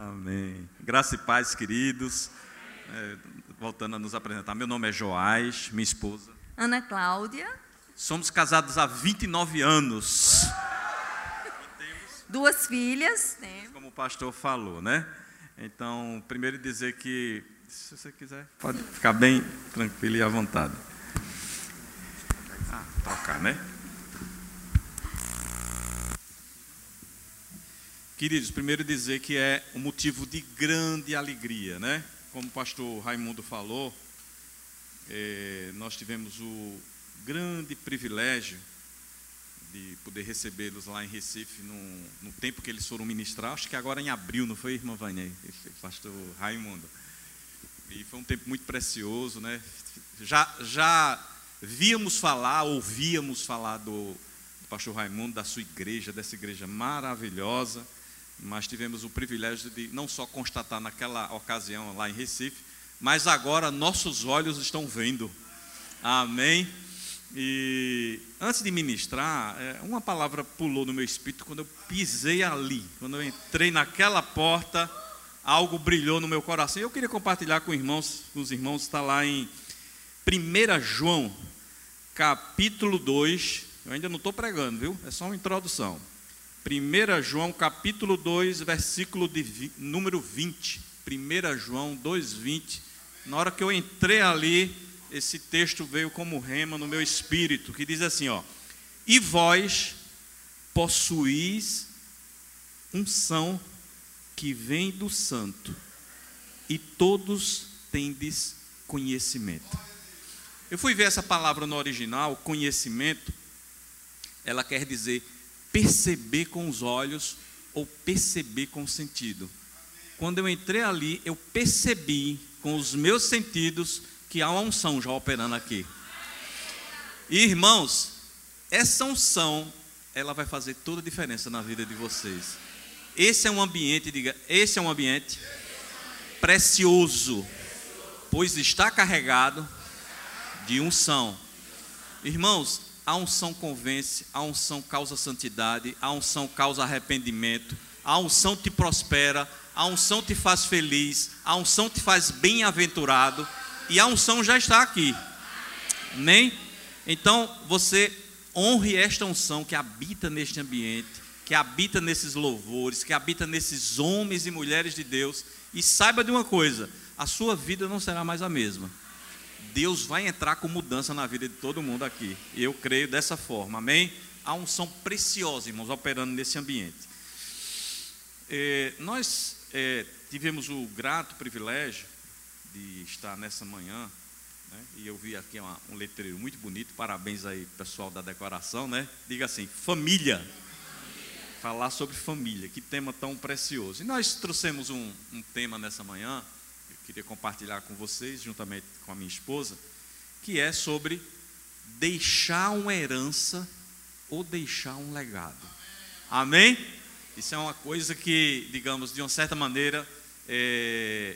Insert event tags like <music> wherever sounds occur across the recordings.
Amém. Graça e paz, queridos. É, voltando a nos apresentar, meu nome é Joás, minha esposa. Ana Cláudia. Somos casados há 29 anos. <laughs> Duas filhas. Né? Como o pastor falou, né? Então, primeiro dizer que, se você quiser, pode ficar bem tranquilo e à vontade. Ah, tocar, né? Queridos, primeiro dizer que é um motivo de grande alegria, né? Como o pastor Raimundo falou, é, nós tivemos o grande privilégio de poder recebê-los lá em Recife no, no, tempo que eles foram ministrar, acho que agora em abril, não foi, irmã Vânia? Pastor Raimundo. E foi um tempo muito precioso, né? Já, já víamos falar, ouvíamos falar do, do pastor Raimundo, da sua igreja, dessa igreja maravilhosa mas tivemos o privilégio de não só constatar naquela ocasião lá em Recife, mas agora nossos olhos estão vendo. Amém. E antes de ministrar, é, uma palavra pulou no meu espírito quando eu pisei ali, quando eu entrei naquela porta, algo brilhou no meu coração. Eu queria compartilhar com, irmãos, com os irmãos, está lá em 1 João, capítulo 2. Eu ainda não estou pregando, viu? É só uma introdução. 1 João capítulo 2, versículo de, número 20. 1 João 2, 20. Na hora que eu entrei ali, esse texto veio como rema no meu espírito, que diz assim, ó: "E vós possuís unção que vem do santo, e todos tendes conhecimento." Eu fui ver essa palavra no original, conhecimento, ela quer dizer perceber com os olhos ou perceber com o sentido. Quando eu entrei ali, eu percebi com os meus sentidos que há uma unção já operando aqui. E, irmãos, essa unção, ela vai fazer toda a diferença na vida de vocês. Esse é um ambiente, diga, esse é um ambiente precioso, pois está carregado de unção. Irmãos, a unção convence, a unção causa santidade, a unção causa arrependimento, a unção te prospera, a unção te faz feliz, a unção te faz bem-aventurado e a unção já está aqui. Amém? Então você honre esta unção que habita neste ambiente, que habita nesses louvores, que habita nesses homens e mulheres de Deus e saiba de uma coisa: a sua vida não será mais a mesma. Deus vai entrar com mudança na vida de todo mundo aqui. Eu creio dessa forma, amém? Há unção preciosa, irmãos, operando nesse ambiente. É, nós é, tivemos o grato privilégio de estar nessa manhã, né, e eu vi aqui uma, um letreiro muito bonito, parabéns aí pessoal da decoração, né? Diga assim, família. Falar sobre família, que tema tão precioso. E nós trouxemos um, um tema nessa manhã, queria compartilhar com vocês, juntamente com a minha esposa, que é sobre deixar uma herança ou deixar um legado. Amém? Isso é uma coisa que, digamos, de uma certa maneira, é,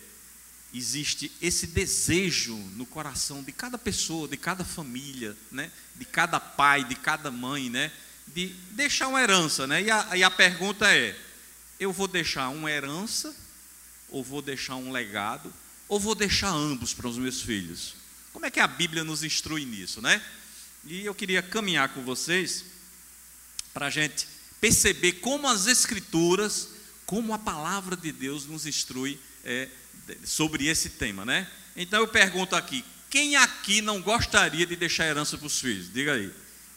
existe esse desejo no coração de cada pessoa, de cada família, né? de cada pai, de cada mãe, né? de deixar uma herança. Né? E, a, e a pergunta é: eu vou deixar uma herança ou vou deixar um legado ou vou deixar ambos para os meus filhos? Como é que a Bíblia nos instrui nisso, né? E eu queria caminhar com vocês para a gente perceber como as Escrituras, como a palavra de Deus nos instrui é, sobre esse tema, né? Então eu pergunto aqui: quem aqui não gostaria de deixar herança para os filhos? Diga aí.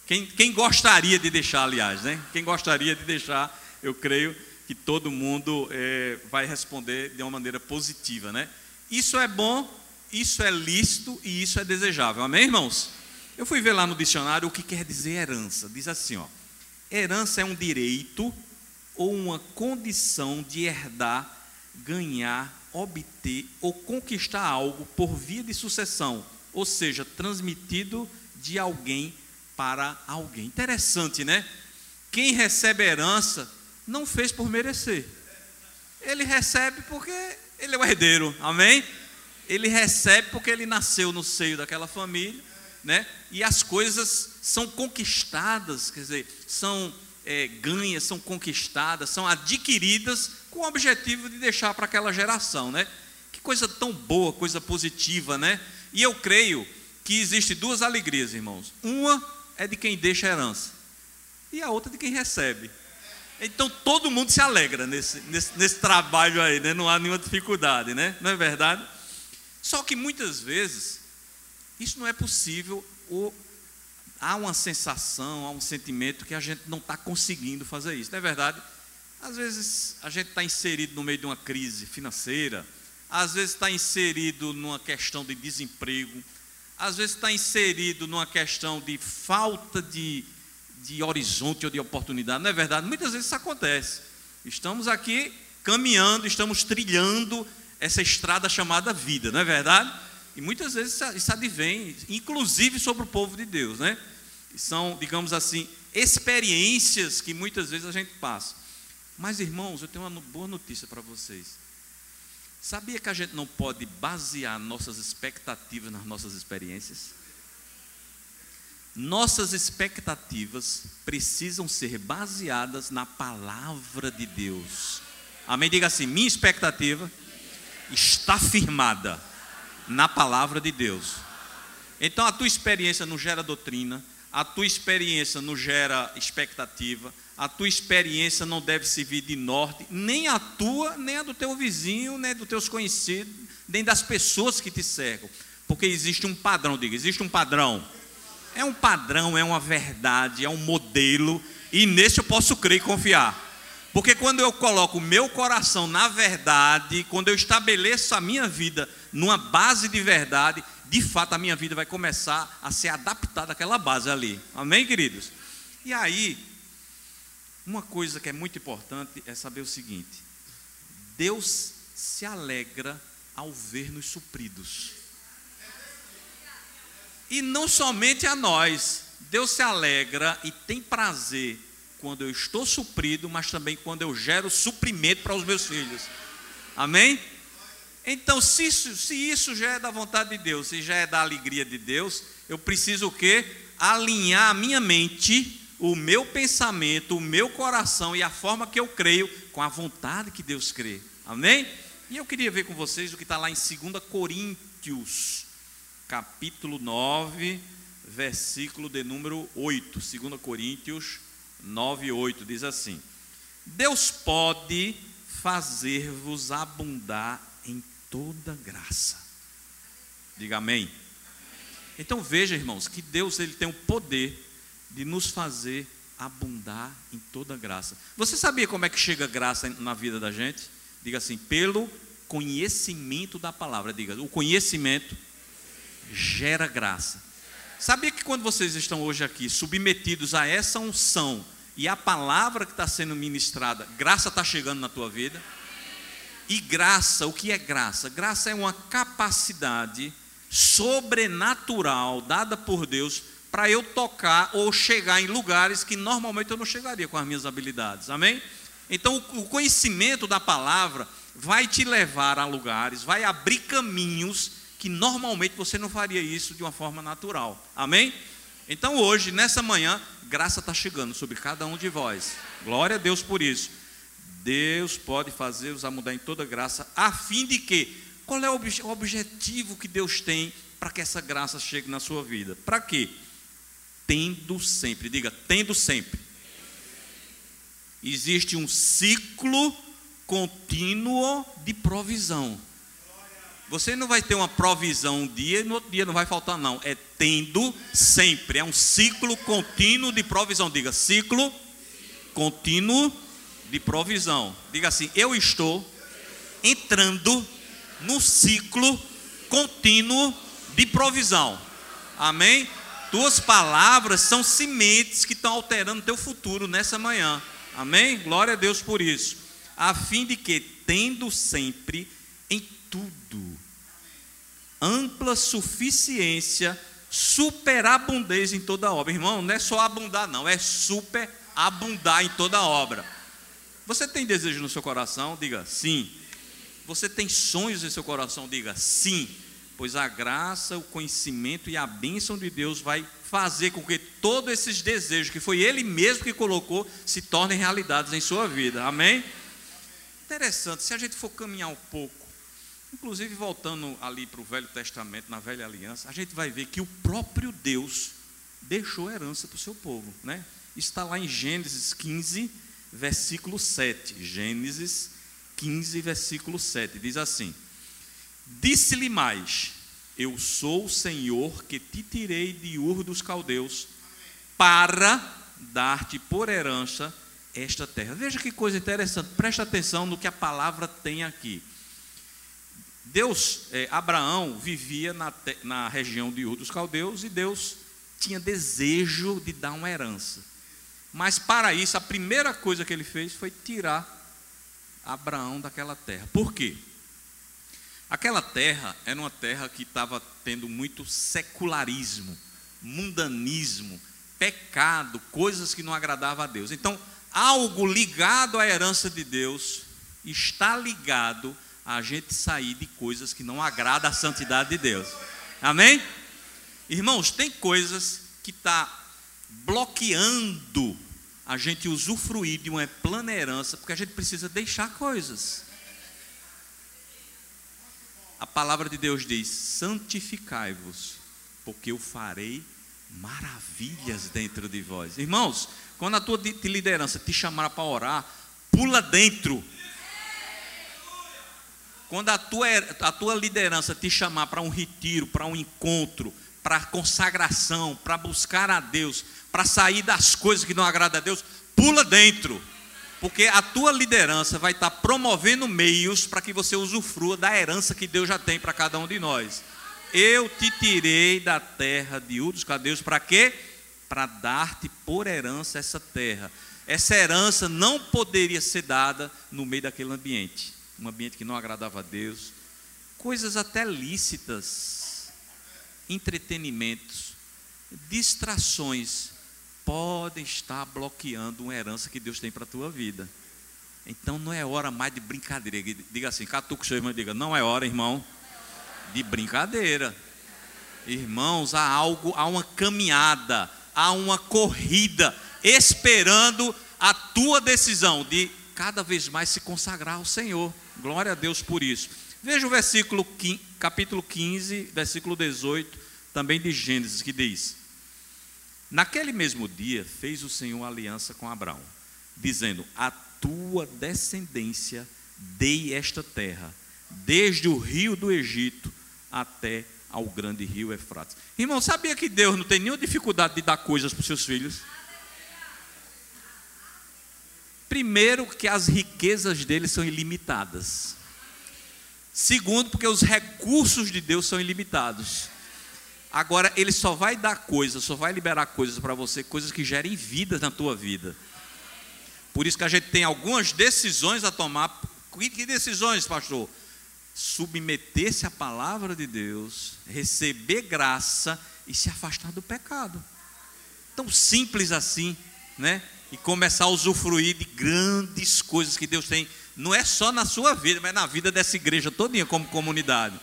Quem, quem gostaria de deixar, aliás, né? Quem gostaria de deixar, eu creio que todo mundo é, vai responder de uma maneira positiva, né? Isso é bom, isso é lícito e isso é desejável. Amém, irmãos? Eu fui ver lá no dicionário o que quer dizer herança. Diz assim, ó: herança é um direito ou uma condição de herdar, ganhar, obter ou conquistar algo por via de sucessão, ou seja, transmitido de alguém para alguém. Interessante, né? Quem recebe herança não fez por merecer. Ele recebe porque ele é o herdeiro, amém? Ele recebe porque ele nasceu no seio daquela família, né? E as coisas são conquistadas, quer dizer, são é, ganhas, são conquistadas, são adquiridas com o objetivo de deixar para aquela geração, né? Que coisa tão boa, coisa positiva, né? E eu creio que existe duas alegrias, irmãos. Uma é de quem deixa a herança e a outra de quem recebe. Então todo mundo se alegra nesse, nesse, nesse trabalho aí, né? não há nenhuma dificuldade, né? não é verdade? Só que muitas vezes isso não é possível, ou há uma sensação, há um sentimento que a gente não está conseguindo fazer isso, não é verdade? Às vezes a gente está inserido no meio de uma crise financeira, às vezes está inserido numa questão de desemprego, às vezes está inserido numa questão de falta de de horizonte ou de oportunidade. Não é verdade? Muitas vezes isso acontece. Estamos aqui caminhando, estamos trilhando essa estrada chamada vida, não é verdade? E muitas vezes isso advém, inclusive sobre o povo de Deus, né? são, digamos assim, experiências que muitas vezes a gente passa. Mas, irmãos, eu tenho uma boa notícia para vocês. Sabia que a gente não pode basear nossas expectativas nas nossas experiências? Nossas expectativas precisam ser baseadas na palavra de Deus. Amém? Diga assim: minha expectativa está firmada na palavra de Deus. Então a tua experiência não gera doutrina, a tua experiência não gera expectativa, a tua experiência não deve servir de norte, nem a tua, nem a do teu vizinho, nem dos teus conhecidos, nem das pessoas que te cercam, porque existe um padrão, diga, existe um padrão é um padrão, é uma verdade, é um modelo, e nesse eu posso crer e confiar. Porque quando eu coloco meu coração na verdade, quando eu estabeleço a minha vida numa base de verdade, de fato a minha vida vai começar a ser adaptada àquela base ali. Amém, queridos? E aí, uma coisa que é muito importante é saber o seguinte: Deus se alegra ao ver-nos supridos. E não somente a nós, Deus se alegra e tem prazer quando eu estou suprido, mas também quando eu gero suprimento para os meus filhos. Amém? Então, se isso, se isso já é da vontade de Deus, se já é da alegria de Deus, eu preciso o quê? Alinhar a minha mente, o meu pensamento, o meu coração e a forma que eu creio com a vontade que Deus crê. Amém? E eu queria ver com vocês o que está lá em 2 Coríntios capítulo 9, versículo de número 8, 2 Coríntios 9, 8, diz assim: Deus pode fazer-vos abundar em toda graça. Diga amém. Então veja, irmãos, que Deus ele tem o poder de nos fazer abundar em toda graça. Você sabia como é que chega graça na vida da gente? Diga assim, pelo conhecimento da palavra. Diga, o conhecimento gera graça. Sabia que quando vocês estão hoje aqui submetidos a essa unção e a palavra que está sendo ministrada, graça está chegando na tua vida? E graça, o que é graça? Graça é uma capacidade sobrenatural dada por Deus para eu tocar ou chegar em lugares que normalmente eu não chegaria com as minhas habilidades. Amém? Então, o conhecimento da palavra vai te levar a lugares, vai abrir caminhos que normalmente você não faria isso de uma forma natural. Amém? Então hoje, nessa manhã, graça está chegando sobre cada um de vós. Glória a Deus por isso. Deus pode fazer-os a mudar em toda graça, a fim de que? Qual é o objetivo que Deus tem para que essa graça chegue na sua vida? Para quê? Tendo sempre, diga, tendo sempre. Existe um ciclo contínuo de provisão. Você não vai ter uma provisão um dia e no outro dia não vai faltar, não. É tendo sempre. É um ciclo contínuo de provisão. Diga, ciclo contínuo de provisão. Diga assim: eu estou entrando no ciclo contínuo de provisão. Amém? Tuas palavras são sementes que estão alterando teu futuro nessa manhã. Amém? Glória a Deus por isso. A fim de que, tendo sempre. Ampla suficiência, superabundez em toda obra. Irmão, não é só abundar, não, é superabundar em toda obra. Você tem desejo no seu coração? Diga sim. Você tem sonhos em seu coração? Diga sim. pois a graça, o conhecimento e a bênção de Deus vai fazer com que todos esses desejos que foi Ele mesmo que colocou se tornem realidades em sua vida. Amém? Interessante, se a gente for caminhar um pouco, inclusive voltando ali para o Velho Testamento, na Velha Aliança, a gente vai ver que o próprio Deus deixou herança para o seu povo, né? Está lá em Gênesis 15, versículo 7. Gênesis 15, versículo 7. Diz assim: Disse-lhe mais: Eu sou o Senhor que te tirei de Ur dos Caldeus para dar-te por herança esta terra. Veja que coisa interessante, presta atenção no que a palavra tem aqui. Deus, eh, Abraão vivia na, na região de Ur dos Caldeus e Deus tinha desejo de dar uma herança. Mas para isso, a primeira coisa que ele fez foi tirar Abraão daquela terra. Por quê? Aquela terra era uma terra que estava tendo muito secularismo, mundanismo, pecado, coisas que não agradavam a Deus. Então, algo ligado à herança de Deus está ligado a gente sair de coisas que não agradam a santidade de Deus. Amém? Irmãos, tem coisas que está bloqueando a gente usufruir de uma plena herança, porque a gente precisa deixar coisas. A palavra de Deus diz: santificai-vos, porque eu farei maravilhas dentro de vós. Irmãos, quando a tua liderança te chamar para orar, pula dentro. Quando a tua, a tua liderança te chamar para um retiro, para um encontro, para consagração, para buscar a Deus, para sair das coisas que não agradam a Deus, pula dentro. Porque a tua liderança vai estar promovendo meios para que você usufrua da herança que Deus já tem para cada um de nós. Eu te tirei da terra de Udos Cadeus para quê? Para dar-te por herança essa terra. Essa herança não poderia ser dada no meio daquele ambiente, um ambiente que não agradava a Deus, coisas até lícitas, entretenimentos, distrações podem estar bloqueando uma herança que Deus tem para a tua vida. Então não é hora mais de brincadeira. Diga assim, catuca o seu irmão e diga, não é hora, irmão, de brincadeira. Irmãos, há algo, há uma caminhada, há uma corrida, esperando a tua decisão de cada vez mais se consagrar ao Senhor. Glória a Deus por isso. Veja o versículo, capítulo 15, versículo 18, também de Gênesis, que diz: Naquele mesmo dia fez o Senhor aliança com Abraão, dizendo: A tua descendência dei esta terra, desde o rio do Egito até ao grande rio Efrates. Irmão, sabia que Deus não tem nenhuma dificuldade de dar coisas para os seus filhos? Primeiro, que as riquezas dele são ilimitadas. Segundo, porque os recursos de Deus são ilimitados. Agora, ele só vai dar coisas, só vai liberar coisas para você, coisas que gerem vida na tua vida. Por isso que a gente tem algumas decisões a tomar. Que decisões, pastor? Submeter-se à palavra de Deus, receber graça e se afastar do pecado. Tão simples assim, né? E começar a usufruir de grandes coisas que Deus tem, não é só na sua vida, mas na vida dessa igreja todinha como comunidade.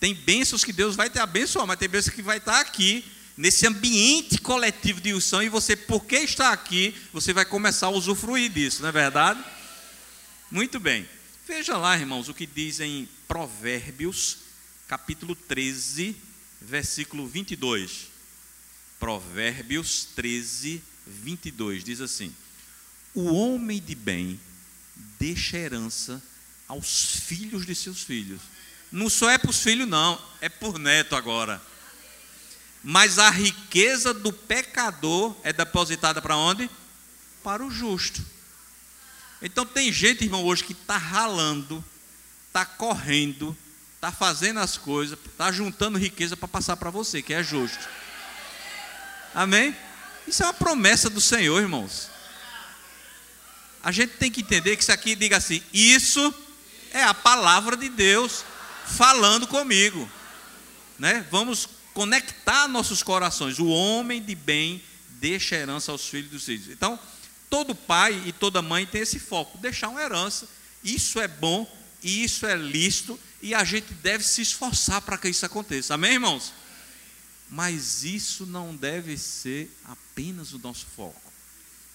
Tem bênçãos que Deus vai te abençoar, mas tem bênçãos que vai estar aqui, nesse ambiente coletivo de unção, e você, porque está aqui, você vai começar a usufruir disso, não é verdade? Muito bem. Veja lá, irmãos, o que diz em Provérbios, capítulo 13, versículo 22. Provérbios 13, 22, diz assim: O homem de bem deixa herança aos filhos de seus filhos não só é para os filhos, não, é por neto agora. Mas a riqueza do pecador é depositada para onde? Para o justo. Então tem gente, irmão, hoje que está ralando, está correndo, está fazendo as coisas, está juntando riqueza para passar para você, que é justo. Amém? Isso é uma promessa do Senhor, irmãos. A gente tem que entender que isso aqui diga assim: isso é a palavra de Deus falando comigo. Né? Vamos conectar nossos corações. O homem de bem deixa herança aos filhos dos filhos. Então, todo pai e toda mãe tem esse foco, deixar uma herança. Isso é bom, isso é lícito, e a gente deve se esforçar para que isso aconteça. Amém, irmãos? Mas isso não deve ser apenas o nosso foco.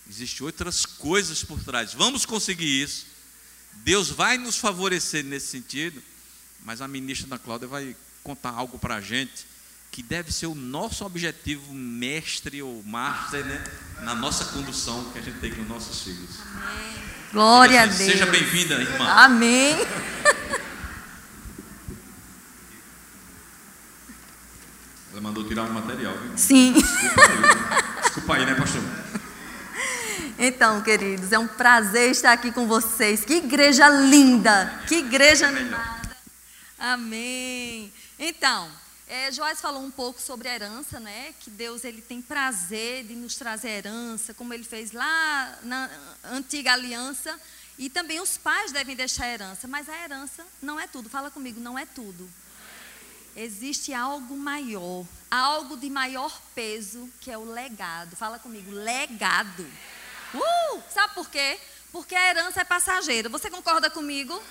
Existem outras coisas por trás. Vamos conseguir isso. Deus vai nos favorecer nesse sentido. Mas a ministra da Cláudia vai contar algo para a gente que deve ser o nosso objetivo mestre ou master, né? Na nossa condução que a gente tem com os nossos filhos. Amém. Glória a Deus. Seja bem-vinda, irmã. Amém. <laughs> Ela mandou tirar um material, viu? Sim. Desculpa aí, Desculpa aí, né, pastor? Então, queridos, é um prazer estar aqui com vocês. Que igreja linda, que igreja animada. Amém. Então, é, Joás falou um pouco sobre a herança, né? Que Deus ele tem prazer de nos trazer herança, como ele fez lá na antiga aliança. E também os pais devem deixar herança, mas a herança não é tudo. Fala comigo, não é tudo. Existe algo maior, algo de maior peso, que é o legado. Fala comigo, legado. Uh, sabe por quê? Porque a herança é passageira. Você concorda comigo?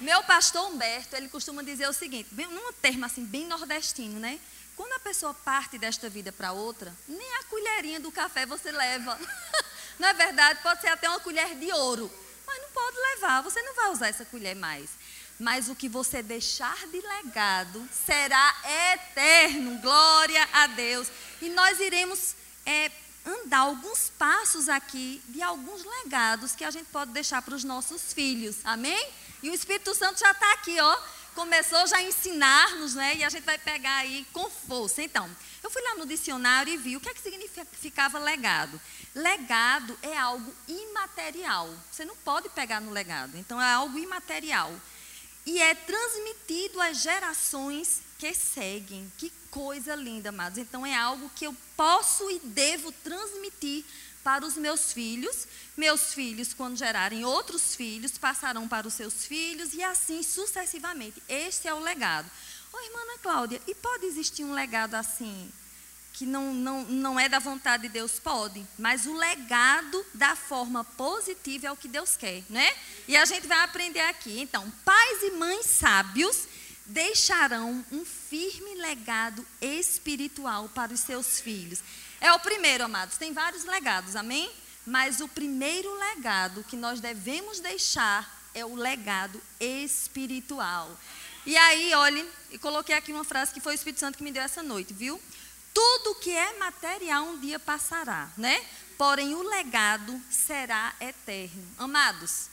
Meu pastor Humberto, ele costuma dizer o seguinte, bem, num termo assim, bem nordestino, né? Quando a pessoa parte desta vida para outra, nem a colherinha do café você leva. <laughs> Não é verdade? Pode ser até uma colher de ouro, mas não pode levar, você não vai usar essa colher mais. Mas o que você deixar de legado será eterno. Glória a Deus. E nós iremos é, andar alguns passos aqui de alguns legados que a gente pode deixar para os nossos filhos. Amém? E o Espírito Santo já está aqui, ó. Começou já a ensinar-nos, né? E a gente vai pegar aí com força. Então, eu fui lá no dicionário e vi o que é que significava legado. Legado é algo imaterial. Você não pode pegar no legado. Então, é algo imaterial. E é transmitido às gerações que seguem. Que coisa linda, amados. Então, é algo que eu posso e devo transmitir para os meus filhos. Meus filhos, quando gerarem outros filhos, passarão para os seus filhos e assim sucessivamente. Este é o legado. Ô, irmã Ana Cláudia, e pode existir um legado assim, que não, não, não é da vontade de Deus? Pode, mas o legado da forma positiva é o que Deus quer, né? E a gente vai aprender aqui. Então, pais e mães sábios deixarão um firme legado espiritual para os seus filhos. É o primeiro, amados. Tem vários legados, amém? Mas o primeiro legado que nós devemos deixar é o legado espiritual. E aí, olhe, e coloquei aqui uma frase que foi o Espírito Santo que me deu essa noite, viu? Tudo que é material um dia passará, né? Porém, o legado será eterno. Amados,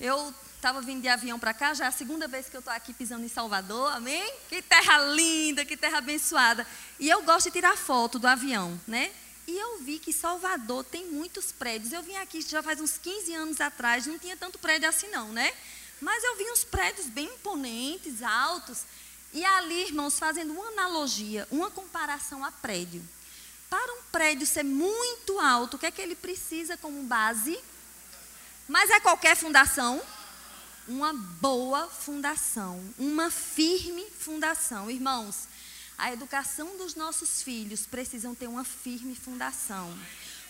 eu estava vindo de avião para cá, já é a segunda vez que eu estou aqui pisando em Salvador, amém? Que terra linda, que terra abençoada. E eu gosto de tirar foto do avião, né? E eu vi que Salvador tem muitos prédios. Eu vim aqui já faz uns 15 anos atrás, não tinha tanto prédio assim não, né? Mas eu vi uns prédios bem imponentes, altos. E ali, irmãos, fazendo uma analogia, uma comparação a prédio. Para um prédio ser muito alto, o que é que ele precisa como base? Mas é qualquer fundação? Uma boa fundação, uma firme fundação. Irmãos, a educação dos nossos filhos precisam ter uma firme fundação.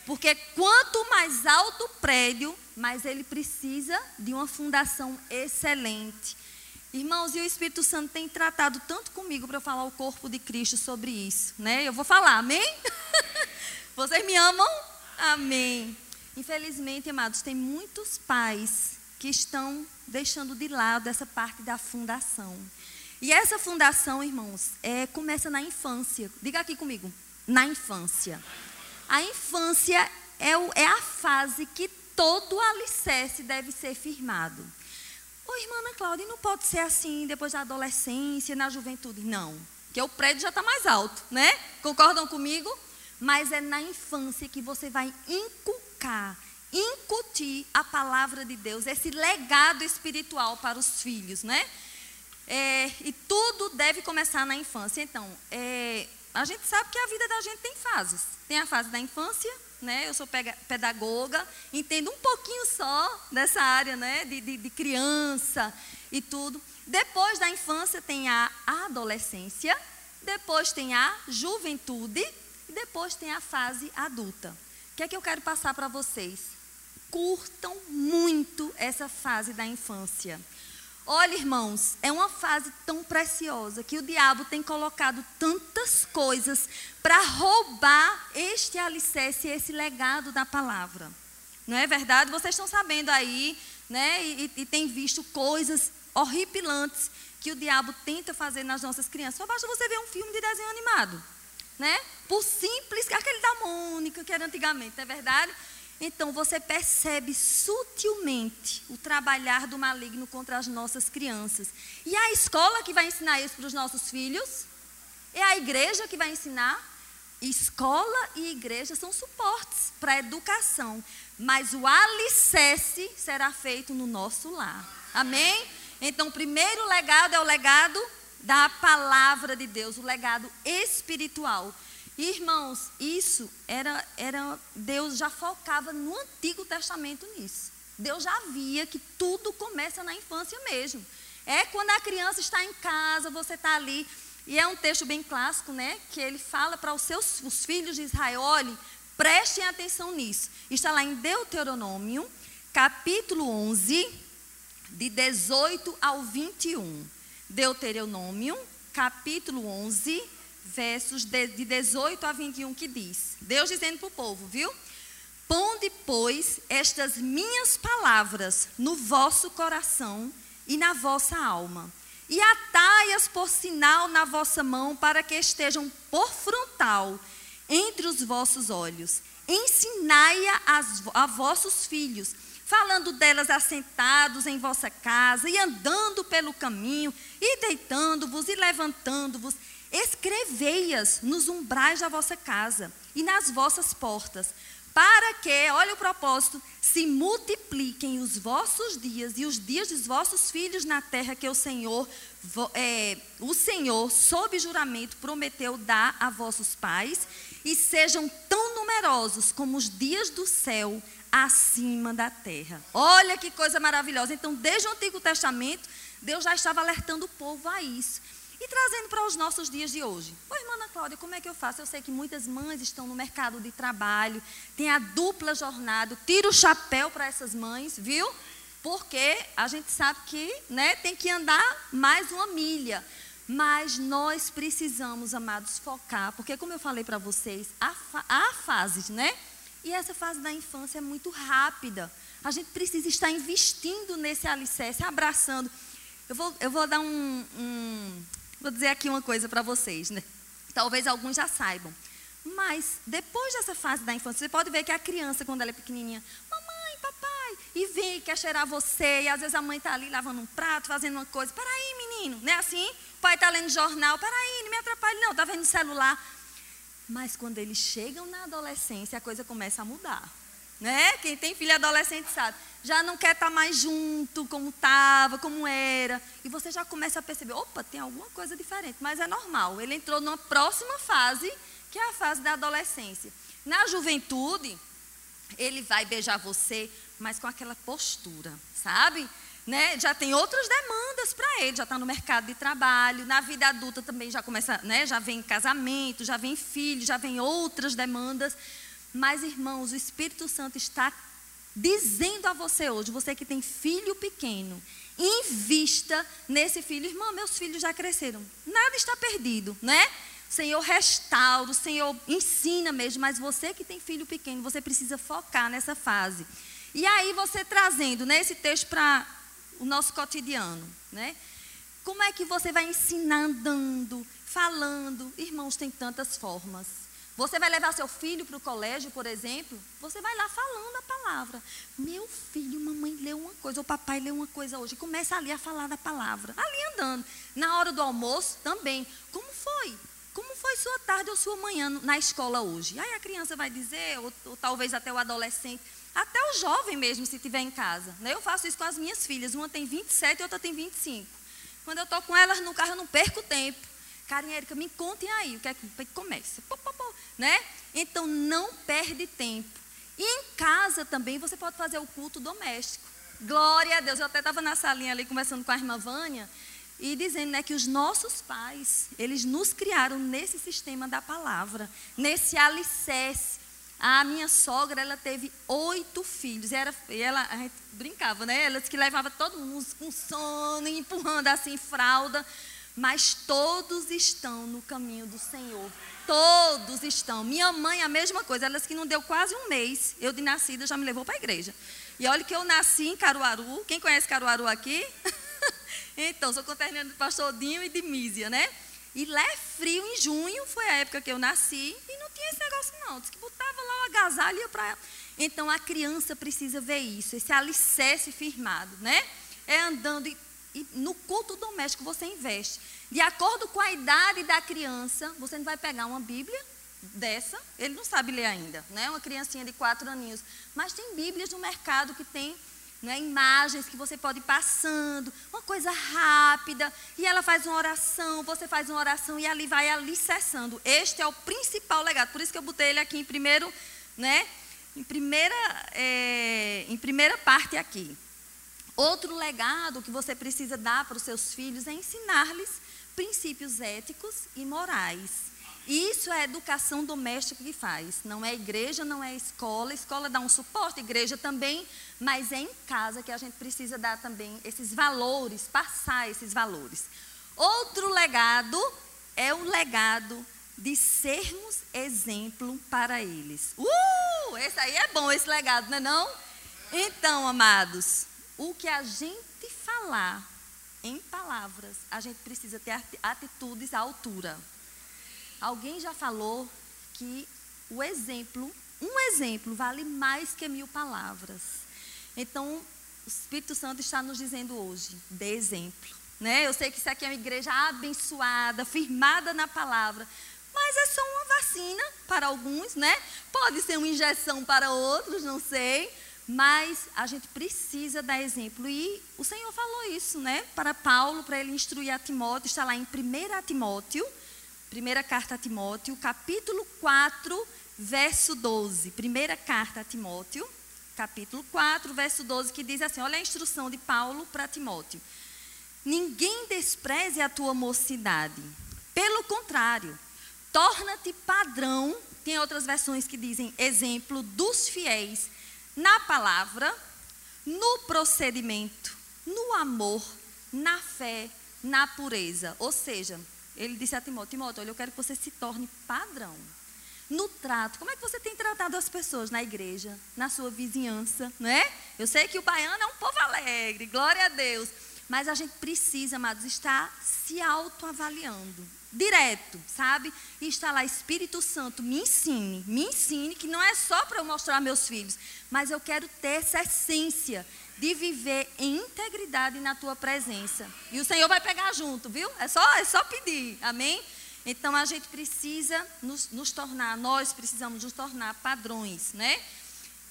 Porque quanto mais alto o prédio, mais ele precisa de uma fundação excelente. Irmãos, e o Espírito Santo tem tratado tanto comigo para falar o corpo de Cristo sobre isso, né? Eu vou falar, amém? <laughs> Vocês me amam? Amém. Infelizmente, amados, tem muitos pais que estão deixando de lado essa parte da fundação. E essa fundação, irmãos, é, começa na infância. Diga aqui comigo, na infância. A infância é, o, é a fase que todo alicerce deve ser firmado. Ô, irmã Ana Cláudia, não pode ser assim depois da adolescência, na juventude. Não, porque o prédio já está mais alto, né? Concordam comigo? Mas é na infância que você vai inculcar, incutir a palavra de Deus, esse legado espiritual para os filhos, né? É, e tudo deve começar na infância. Então, é, a gente sabe que a vida da gente tem fases. Tem a fase da infância, né? Eu sou pedagoga, entendo um pouquinho só dessa área, né? De, de, de criança e tudo. Depois da infância tem a adolescência, depois tem a juventude e depois tem a fase adulta. O que é que eu quero passar para vocês? Curtam muito essa fase da infância. Olha, irmãos, é uma fase tão preciosa que o diabo tem colocado tantas coisas para roubar este alicerce, esse legado da palavra. Não é verdade? Vocês estão sabendo aí, né? E, e tem visto coisas horripilantes que o diabo tenta fazer nas nossas crianças. Só basta você ver um filme de desenho animado, né? Por simples, aquele da Mônica, que era antigamente, não é verdade? Então você percebe sutilmente o trabalhar do maligno contra as nossas crianças. E a escola que vai ensinar isso para os nossos filhos? É a igreja que vai ensinar? Escola e igreja são suportes para a educação, mas o alicerce será feito no nosso lar. Amém? Então, o primeiro legado é o legado da palavra de Deus, o legado espiritual. Irmãos, isso era, era. Deus já focava no Antigo Testamento nisso. Deus já via que tudo começa na infância mesmo. É quando a criança está em casa, você está ali. E é um texto bem clássico, né? Que ele fala para os seus os filhos de Israel: olhe, prestem atenção nisso. Está lá em Deuteronômio, capítulo 11, de 18 ao 21. Deuteronômio, capítulo 11, versos de, de 18 a 21, que diz: Deus dizendo para o povo, viu? Ponde, pois, estas minhas palavras no vosso coração e na vossa alma, e atai-as por sinal na vossa mão, para que estejam por frontal entre os vossos olhos. Ensinai-a a vossos filhos, falando delas assentados em vossa casa, e andando pelo caminho, e deitando-vos e levantando-vos, Escrevei-as nos umbrais da vossa casa e nas vossas portas, para que, olha o propósito, se multipliquem os vossos dias e os dias dos vossos filhos na terra que o Senhor, é, o Senhor, sob juramento, prometeu dar a vossos pais, e sejam tão numerosos como os dias do céu acima da terra. Olha que coisa maravilhosa. Então, desde o Antigo Testamento, Deus já estava alertando o povo a isso. E trazendo para os nossos dias de hoje. Oi, irmã Ana Cláudia, como é que eu faço? Eu sei que muitas mães estão no mercado de trabalho, tem a dupla jornada. Tira o chapéu para essas mães, viu? Porque a gente sabe que né, tem que andar mais uma milha. Mas nós precisamos, amados, focar, porque como eu falei para vocês, há, há fases, né? E essa fase da infância é muito rápida. A gente precisa estar investindo nesse alicerce, abraçando. Eu vou, eu vou dar um, um Vou dizer aqui uma coisa para vocês, né? Talvez alguns já saibam. Mas depois dessa fase da infância, você pode ver que a criança, quando ela é pequenininha, mamãe, papai, e vem, quer cheirar você, e às vezes a mãe está ali lavando um prato, fazendo uma coisa. Para aí, menino, não é assim? O pai está lendo jornal, para aí, não me atrapalhe, não, está vendo celular. Mas quando eles chegam na adolescência, a coisa começa a mudar. Né? Quem tem filho adolescente sabe já não quer estar tá mais junto como estava, como era. E você já começa a perceber, opa, tem alguma coisa diferente, mas é normal. Ele entrou numa próxima fase, que é a fase da adolescência. Na juventude, ele vai beijar você, mas com aquela postura, sabe? Né? Já tem outras demandas para ele, já está no mercado de trabalho, na vida adulta também já começa, né? já vem casamento, já vem filho, já vem outras demandas. Mas, irmãos, o Espírito Santo está dizendo a você hoje, você que tem filho pequeno, invista nesse filho. Irmã, meus filhos já cresceram. Nada está perdido, né? Senhor restaura, Senhor ensina mesmo, mas você que tem filho pequeno, você precisa focar nessa fase. E aí você trazendo né, esse texto para o nosso cotidiano, né? Como é que você vai ensinar andando, falando? Irmãos, tem tantas formas. Você vai levar seu filho para o colégio, por exemplo, você vai lá falando a palavra. Meu filho, mamãe leu uma coisa, o papai leu uma coisa hoje. Começa ali a falar da palavra, ali andando. Na hora do almoço também. Como foi? Como foi sua tarde ou sua manhã na escola hoje? Aí a criança vai dizer, ou, ou talvez até o adolescente, até o jovem mesmo, se estiver em casa. Né? Eu faço isso com as minhas filhas. Uma tem 27 e outra tem 25. Quando eu estou com elas no carro, eu não perco tempo. Karen e Erika, me contem aí o que é que começa. Pô, pô, pô, né? Então não perde tempo. E em casa também você pode fazer o culto doméstico. Glória a Deus. Eu até estava na salinha ali conversando com a irmã Vânia e dizendo né, que os nossos pais, eles nos criaram nesse sistema da palavra, nesse alicerce. A minha sogra, ela teve oito filhos. E, era, e ela, brincava, né? Ela que levava todo mundo com sono, empurrando assim fralda. Mas todos estão no caminho do Senhor. Todos estão. Minha mãe, a mesma coisa. Ela disse que não deu quase um mês. Eu de nascida já me levou para a igreja. E olha que eu nasci em Caruaru. Quem conhece Caruaru aqui? <laughs> então, sou conterrânea do pastor Dinho e de Mísia, né? E lá é frio em junho, foi a época que eu nasci, e não tinha esse negócio não. Diz que botava lá o agasalho e ia para. Então a criança precisa ver isso, esse alicerce firmado, né? É andando e, no culto doméstico você investe. De acordo com a idade da criança, você não vai pegar uma Bíblia dessa, ele não sabe ler ainda, né? Uma criancinha de quatro aninhos. Mas tem Bíblias no mercado que tem né, imagens que você pode ir passando, uma coisa rápida, e ela faz uma oração, você faz uma oração e ali vai alicerçando. Este é o principal legado, por isso que eu botei ele aqui em primeiro, né, em primeira, é, em primeira parte aqui. Outro legado que você precisa dar para os seus filhos é ensinar-lhes princípios éticos e morais. Isso é a educação doméstica que faz. Não é igreja, não é escola. Escola dá um suporte, igreja também, mas é em casa que a gente precisa dar também esses valores, passar esses valores. Outro legado é o legado de sermos exemplo para eles. Uh! Esse aí é bom, esse legado, não é não? Então, amados, o que a gente falar em palavras, a gente precisa ter atitudes à altura. Alguém já falou que o exemplo, um exemplo, vale mais que mil palavras. Então, o Espírito Santo está nos dizendo hoje: dê exemplo. Né? Eu sei que isso aqui é uma igreja abençoada, firmada na palavra, mas é só uma vacina para alguns, né? Pode ser uma injeção para outros, não sei. Mas a gente precisa dar exemplo. E o Senhor falou isso, né? Para Paulo, para ele instruir a Timóteo, está lá em 1 Timóteo Primeira carta a Timóteo, capítulo 4, verso 12. Primeira carta a Timóteo, capítulo 4, verso 12, que diz assim: olha a instrução de Paulo para Timóteo. Ninguém despreze a tua mocidade. Pelo contrário, torna-te padrão. Tem outras versões que dizem exemplo dos fiéis na palavra, no procedimento, no amor, na fé, na pureza. Ou seja, ele disse a Timóteo: Timóteo, olha, eu quero que você se torne padrão. No trato, como é que você tem tratado as pessoas na igreja, na sua vizinhança, não é? Eu sei que o baiano é um povo alegre, glória a Deus. Mas a gente precisa, amados, estar se autoavaliando. Direto, sabe? E está lá, Espírito Santo, me ensine, me ensine, que não é só para eu mostrar meus filhos, mas eu quero ter essa essência de viver em integridade na tua presença. E o Senhor vai pegar junto, viu? É só, é só pedir, amém? Então a gente precisa nos, nos tornar, nós precisamos nos tornar padrões, né?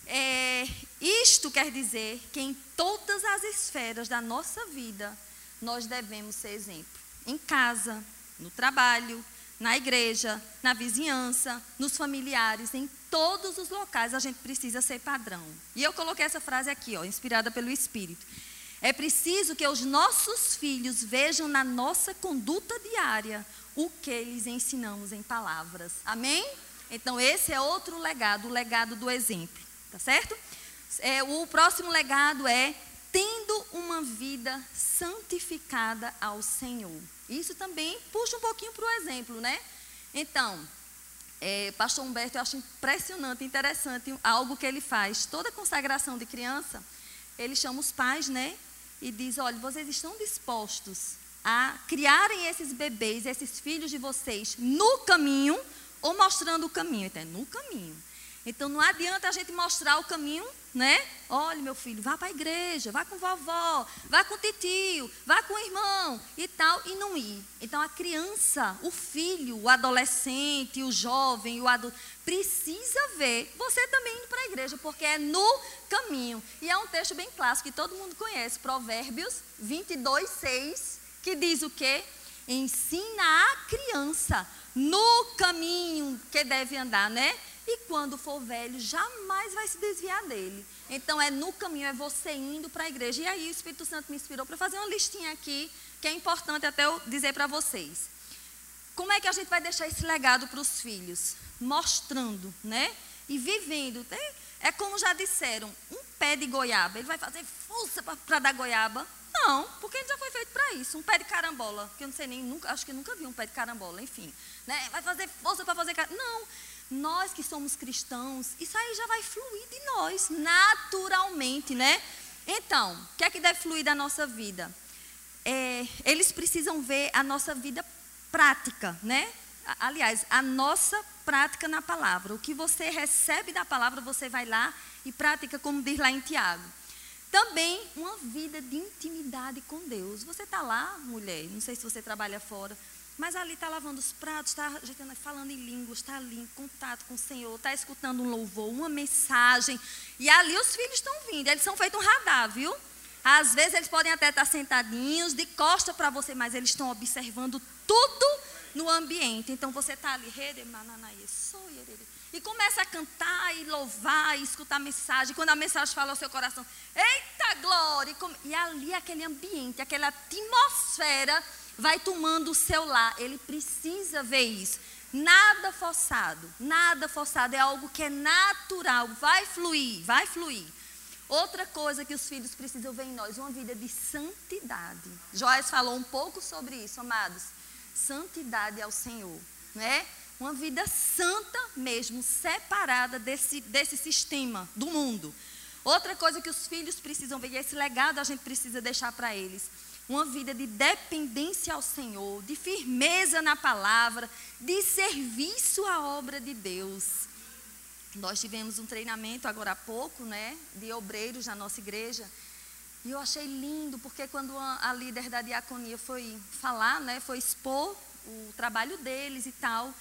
É, isto quer dizer que em todas as esferas da nossa vida nós devemos ser exemplo. Em casa, no trabalho, na igreja, na vizinhança, nos familiares, em todos os locais a gente precisa ser padrão. E eu coloquei essa frase aqui, ó, inspirada pelo Espírito. É preciso que os nossos filhos vejam na nossa conduta diária o que lhes ensinamos em palavras. Amém? Então, esse é outro legado, o legado do exemplo. Tá certo? É, o próximo legado é tendo uma vida santificada ao Senhor. Isso também puxa um pouquinho para o exemplo, né? Então, é, Pastor Humberto, eu acho impressionante, interessante algo que ele faz. Toda consagração de criança, ele chama os pais, né? E diz: olha, vocês estão dispostos a criarem esses bebês, esses filhos de vocês no caminho ou mostrando o caminho? Então, é no caminho. Então não adianta a gente mostrar o caminho, né? Olha, meu filho, vá para a igreja, vá com vovó, vá com titio, vá com o irmão e tal, e não ir. Então a criança, o filho, o adolescente, o jovem, o adulto, precisa ver você também indo para a igreja, porque é no caminho. E é um texto bem clássico que todo mundo conhece, Provérbios 22, 6, que diz o quê? Ensina a criança no caminho que deve andar, né? E quando for velho, jamais vai se desviar dele. Então, é no caminho, é você indo para a igreja. E aí, o Espírito Santo me inspirou para fazer uma listinha aqui, que é importante até eu dizer para vocês. Como é que a gente vai deixar esse legado para os filhos? Mostrando, né? e vivendo. É como já disseram, um pé de goiaba, ele vai fazer força para dar goiaba? Não, porque ele já foi feito para isso. Um pé de carambola, que eu não sei nem, nunca, acho que nunca vi um pé de carambola, enfim. Né? Vai fazer força para fazer carambola. Não, nós que somos cristãos, isso aí já vai fluir de nós, naturalmente, né? Então, o que é que deve fluir da nossa vida? É, eles precisam ver a nossa vida prática, né? Aliás, a nossa prática na palavra. O que você recebe da palavra, você vai lá e pratica, como diz lá em Tiago. Também uma vida de intimidade com Deus. Você está lá, mulher, não sei se você trabalha fora, mas ali está lavando os pratos, está falando em línguas, está ali em contato com o Senhor, está escutando um louvor, uma mensagem. E ali os filhos estão vindo, eles são feitos um radar, viu? Às vezes eles podem até estar sentadinhos, de costa para você, mas eles estão observando tudo no ambiente. Então você está ali, e começa a cantar e louvar e escutar a mensagem. Quando a mensagem fala ao seu coração, eita glória! E ali aquele ambiente, aquela atmosfera vai tomando o seu lar. Ele precisa ver isso. Nada forçado, nada forçado, é algo que é natural, vai fluir, vai fluir. Outra coisa que os filhos precisam ver em nós, uma vida de santidade. Joás falou um pouco sobre isso, amados. Santidade ao Senhor, né? Uma vida santa mesmo, separada desse, desse sistema do mundo. Outra coisa que os filhos precisam ver, e esse legado a gente precisa deixar para eles, uma vida de dependência ao Senhor, de firmeza na palavra, de serviço à obra de Deus. Nós tivemos um treinamento agora há pouco, né, de obreiros na nossa igreja. E eu achei lindo, porque quando a, líder da diaconia foi falar, né, foi expor o trabalho deles e tal,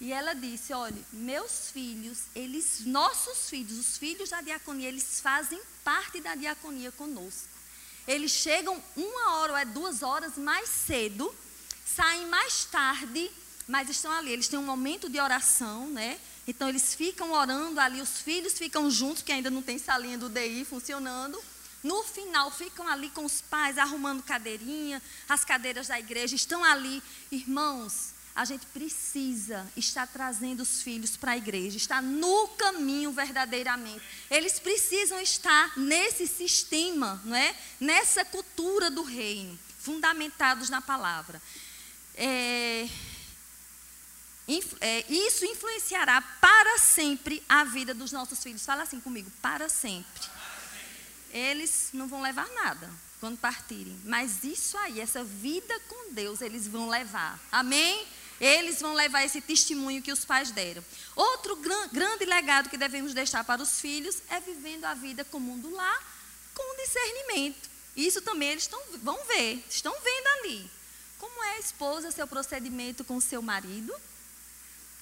e ela disse: "Olha, meus filhos, eles, nossos filhos, os filhos da diaconia, eles fazem parte da diaconia conosco. Eles chegam uma hora ou é duas horas mais cedo, saem mais tarde, mas estão ali. Eles têm um momento de oração, né? Então eles ficam orando ali, os filhos ficam juntos, que ainda não tem salinha do DI funcionando. No final, ficam ali com os pais, arrumando cadeirinha, as cadeiras da igreja, estão ali. Irmãos, a gente precisa estar trazendo os filhos para a igreja, estar no caminho verdadeiramente. Eles precisam estar nesse sistema, não é? nessa cultura do reino, fundamentados na palavra. É, é, isso influenciará para sempre a vida dos nossos filhos. Fala assim comigo, para sempre. Eles não vão levar nada quando partirem, mas isso aí, essa vida com Deus, eles vão levar. Amém? Eles vão levar esse testemunho que os pais deram. Outro gran, grande legado que devemos deixar para os filhos é vivendo a vida comum do lar com discernimento. Isso também eles tão, vão ver, estão vendo ali. Como é a esposa, seu procedimento com seu marido?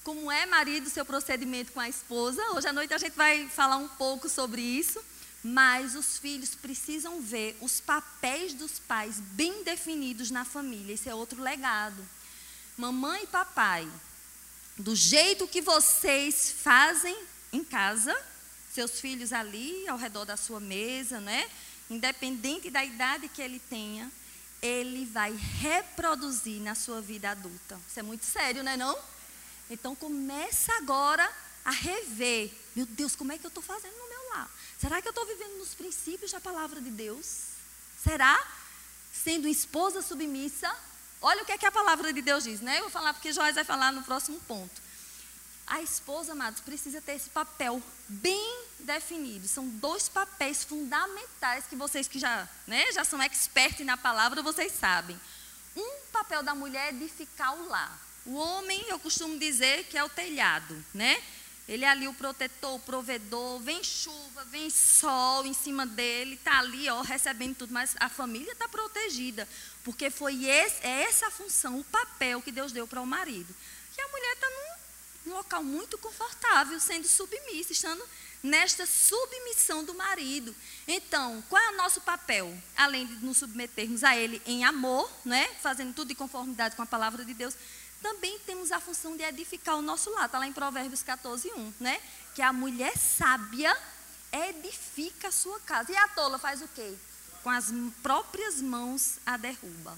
como é marido, seu procedimento com a esposa. Hoje à noite a gente vai falar um pouco sobre isso. Mas os filhos precisam ver os papéis dos pais bem definidos na família. Esse é outro legado. Mamãe e papai, do jeito que vocês fazem em casa, seus filhos ali ao redor da sua mesa, né? Independente da idade que ele tenha, ele vai reproduzir na sua vida adulta. Isso é muito sério, não é não? Então começa agora a rever. Meu Deus, como é que eu estou fazendo no meu lar? Será que eu estou vivendo nos princípios da palavra de Deus? Será? Sendo esposa submissa? Olha o que é que a palavra de Deus diz, né? Eu vou falar porque Joás vai falar no próximo ponto. A esposa, amados, precisa ter esse papel bem definido. São dois papéis fundamentais que vocês que já, né, já são expertos na palavra, vocês sabem. Um papel da mulher é edificar o lar. O homem, eu costumo dizer que é o telhado, né? Ele é ali o protetor, o provedor, vem chuva, vem sol em cima dele, está ali, ó, recebendo tudo, mas a família está protegida, porque foi esse, é essa a função, o papel que Deus deu para o marido. E a mulher está num, num local muito confortável, sendo submissa, estando nesta submissão do marido. Então, qual é o nosso papel? Além de nos submetermos a ele em amor, né? fazendo tudo de conformidade com a palavra de Deus, também temos a função de edificar o nosso lar. Está lá em Provérbios 14, 1, né? Que a mulher sábia edifica a sua casa. E a tola faz o quê? Com as próprias mãos a derruba.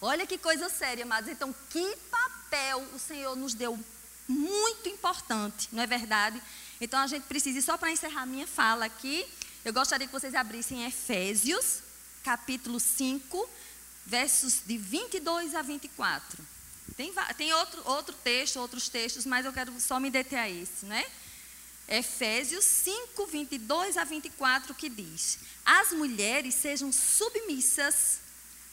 Olha que coisa séria, amados. Então, que papel o Senhor nos deu muito importante, não é verdade? Então a gente precisa, só para encerrar minha fala aqui, eu gostaria que vocês abrissem Efésios, capítulo 5, versos de 22 a 24. Tem, tem outro, outro texto, outros textos, mas eu quero só me deter a esse, né? Efésios 5, 22 a 24, que diz: As mulheres sejam submissas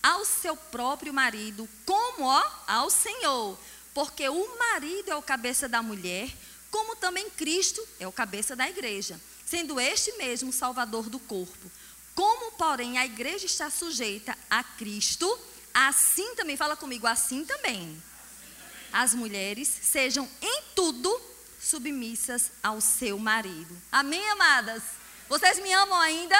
ao seu próprio marido, como ó, ao Senhor, porque o marido é o cabeça da mulher, como também Cristo é o cabeça da igreja, sendo este mesmo Salvador do corpo. Como, porém, a igreja está sujeita a Cristo, assim também, fala comigo, assim também. As mulheres sejam em tudo submissas ao seu marido. Amém, amadas? Vocês me amam ainda?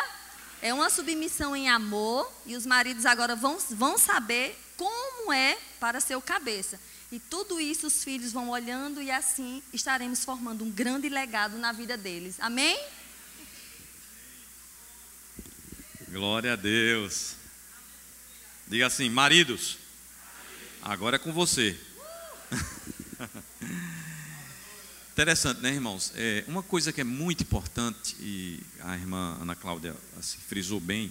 É uma submissão em amor e os maridos agora vão, vão saber como é para seu cabeça. E tudo isso os filhos vão olhando e assim estaremos formando um grande legado na vida deles. Amém? Glória a Deus. Diga assim, maridos, agora é com você. <laughs> Interessante, né, irmãos? É, uma coisa que é muito importante, e a irmã Ana Cláudia assim, frisou bem,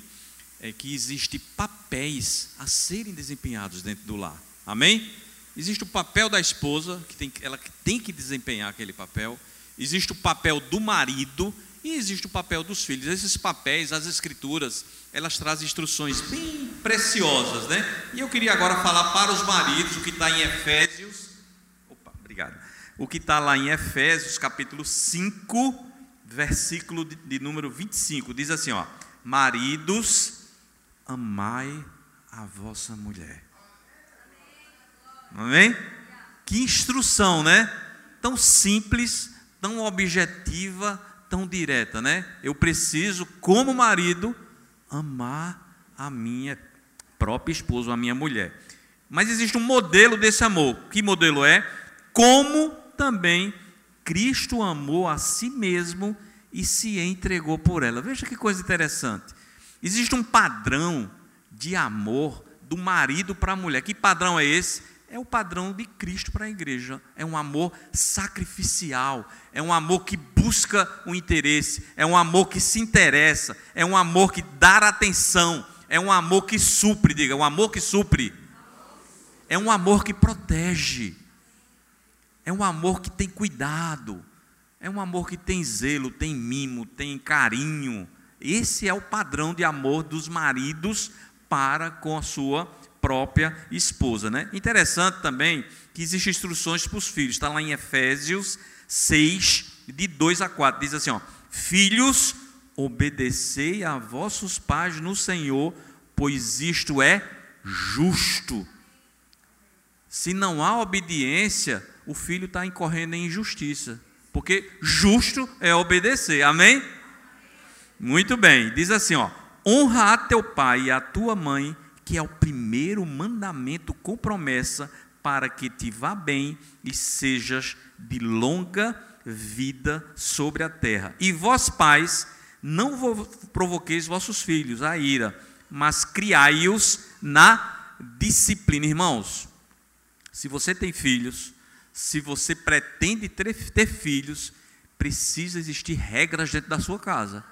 é que existe papéis a serem desempenhados dentro do lar. Amém? Existe o papel da esposa, que tem, ela tem que desempenhar aquele papel. Existe o papel do marido e existe o papel dos filhos. Esses papéis, as escrituras, elas trazem instruções bem preciosas, né? E eu queria agora falar para os maridos o que está em Efésios. O que está lá em Efésios, capítulo 5, versículo de, de número 25. Diz assim: ó, Maridos, amai a vossa mulher. Amém? Que instrução, né? Tão simples, tão objetiva, tão direta, né? Eu preciso, como marido, amar a minha própria esposa, a minha mulher. Mas existe um modelo desse amor. Que modelo é? Como também Cristo amou a si mesmo e se entregou por ela. Veja que coisa interessante. Existe um padrão de amor do marido para a mulher. Que padrão é esse? É o padrão de Cristo para a igreja. É um amor sacrificial, é um amor que busca o interesse, é um amor que se interessa, é um amor que dá atenção, é um amor que supre, diga, um amor que supre. É um amor que protege. É um amor que tem cuidado. É um amor que tem zelo, tem mimo, tem carinho. Esse é o padrão de amor dos maridos para com a sua própria esposa. Né? Interessante também que existem instruções para os filhos. Está lá em Efésios 6, de 2 a 4. Diz assim: ó, Filhos, obedecei a vossos pais no Senhor, pois isto é justo. Se não há obediência, o filho está incorrendo em injustiça. Porque justo é obedecer. Amém? Muito bem. Diz assim, ó: honra a teu pai e a tua mãe, que é o primeiro mandamento com promessa para que te vá bem e sejas de longa vida sobre a terra. E vós pais, não provoqueis vossos filhos a ira, mas criai-os na disciplina, irmãos. Se você tem filhos, se você pretende ter, filhos, precisa existir regras dentro da sua casa.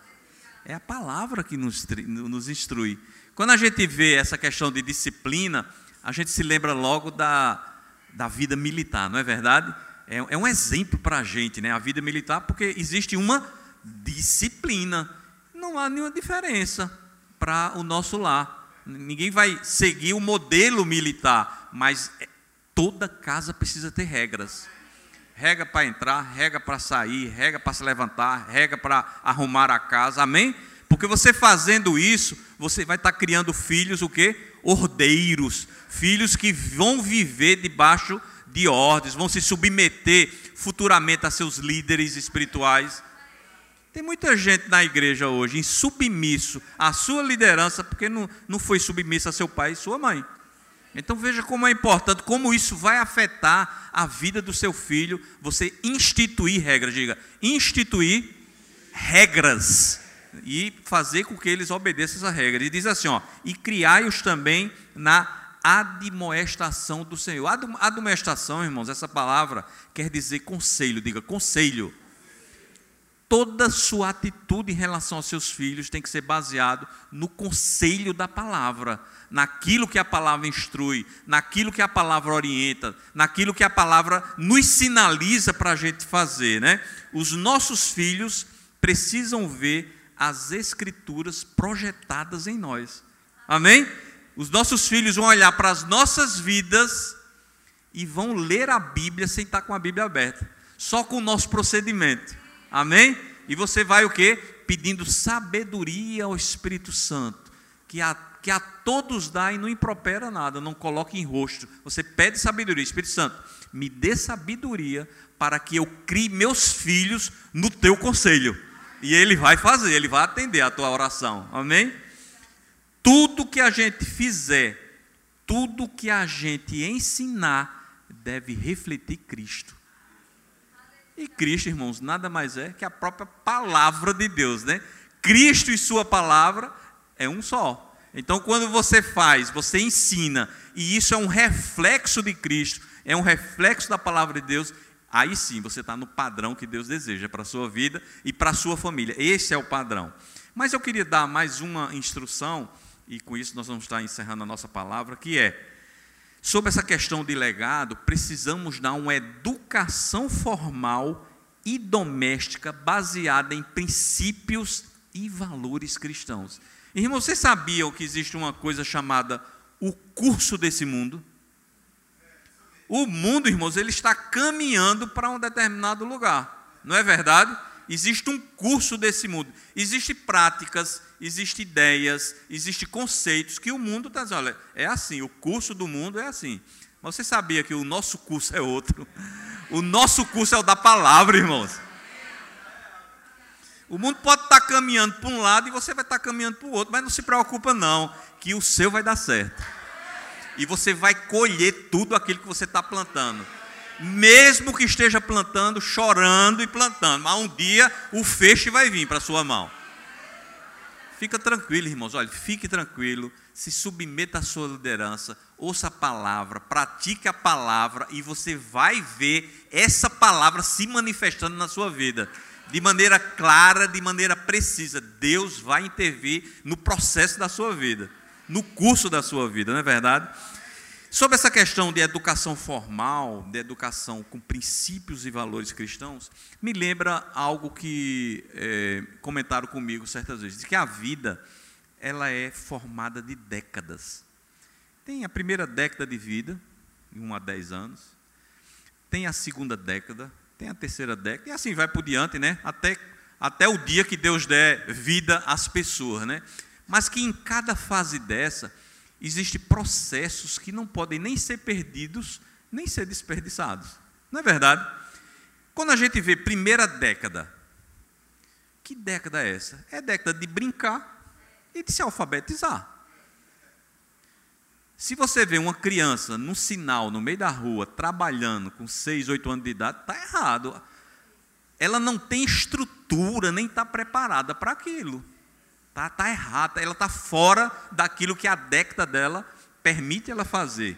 É a palavra que nos, nos instrui. Quando a gente vê essa questão de disciplina, a gente se lembra logo da, da vida militar, não é verdade? É, é um exemplo para a gente, né? A vida militar, porque existe uma disciplina. Não há nenhuma diferença para o nosso lar. Ninguém vai seguir o modelo militar, mas Toda casa precisa ter regras. Regra para entrar, regra para sair, regra para se levantar, regra para arrumar a casa. Amém? Porque você fazendo isso, você vai estar criando filhos o quê? Ordeiros, filhos que vão viver debaixo de ordens, vão se submeter futuramente a seus líderes espirituais. Tem muita gente na igreja hoje insubmisso à sua liderança porque não, não foi submisso a seu pai e sua mãe. Então veja como é importante, como isso vai afetar a vida do seu filho, você instituir regras, diga, instituir regras e fazer com que eles obedeçam essa regra. E diz assim, ó, e criai-os também na admoestação do Senhor. Admoestação, irmãos, essa palavra quer dizer conselho, diga conselho. Toda sua atitude em relação aos seus filhos tem que ser baseado no conselho da palavra, naquilo que a palavra instrui, naquilo que a palavra orienta, naquilo que a palavra nos sinaliza para a gente fazer, né? Os nossos filhos precisam ver as escrituras projetadas em nós. Amém? Os nossos filhos vão olhar para as nossas vidas e vão ler a Bíblia sem estar com a Bíblia aberta, só com o nosso procedimento. Amém? E você vai o quê? Pedindo sabedoria ao Espírito Santo, que a, que a todos dá e não impropera nada, não coloque em rosto. Você pede sabedoria, Espírito Santo, me dê sabedoria para que eu crie meus filhos no teu conselho. E ele vai fazer, ele vai atender a tua oração. Amém? Tudo que a gente fizer, tudo que a gente ensinar, deve refletir Cristo. E Cristo, irmãos, nada mais é que a própria palavra de Deus, né? Cristo e Sua palavra é um só. Então, quando você faz, você ensina, e isso é um reflexo de Cristo, é um reflexo da palavra de Deus, aí sim você está no padrão que Deus deseja para a sua vida e para a sua família. Esse é o padrão. Mas eu queria dar mais uma instrução, e com isso nós vamos estar encerrando a nossa palavra, que é Sobre essa questão de legado, precisamos dar uma educação formal e doméstica baseada em princípios e valores cristãos. Irmão, vocês sabiam que existe uma coisa chamada o curso desse mundo? O mundo, irmãos, ele está caminhando para um determinado lugar, não é verdade? Existe um curso desse mundo, existem práticas, existem ideias, existem conceitos que o mundo está dizendo, olha, é assim, o curso do mundo é assim. Mas você sabia que o nosso curso é outro? O nosso curso é o da palavra, irmãos. O mundo pode estar caminhando para um lado e você vai estar caminhando para o outro, mas não se preocupa não, que o seu vai dar certo. E você vai colher tudo aquilo que você está plantando mesmo que esteja plantando, chorando e plantando, mas um dia o feixe vai vir para a sua mão. Fica tranquilo, irmãos, olha, fique tranquilo, se submeta à sua liderança, ouça a palavra, pratique a palavra e você vai ver essa palavra se manifestando na sua vida. De maneira clara, de maneira precisa. Deus vai intervir no processo da sua vida, no curso da sua vida, não é verdade? Sobre essa questão de educação formal, de educação com princípios e valores cristãos, me lembra algo que é, comentaram comigo certas vezes, de que a vida ela é formada de décadas. Tem a primeira década de vida, de 1 a 10 anos, tem a segunda década, tem a terceira década, e assim vai por diante, né? Até, até o dia que Deus der vida às pessoas, né? Mas que em cada fase dessa, existem processos que não podem nem ser perdidos, nem ser desperdiçados. Não é verdade? Quando a gente vê primeira década, que década é essa? É década de brincar e de se alfabetizar. Se você vê uma criança num sinal no meio da rua, trabalhando com 6, 8 anos de idade, está errado. Ela não tem estrutura, nem está preparada para aquilo. Está tá errada, ela está fora daquilo que a década dela permite ela fazer.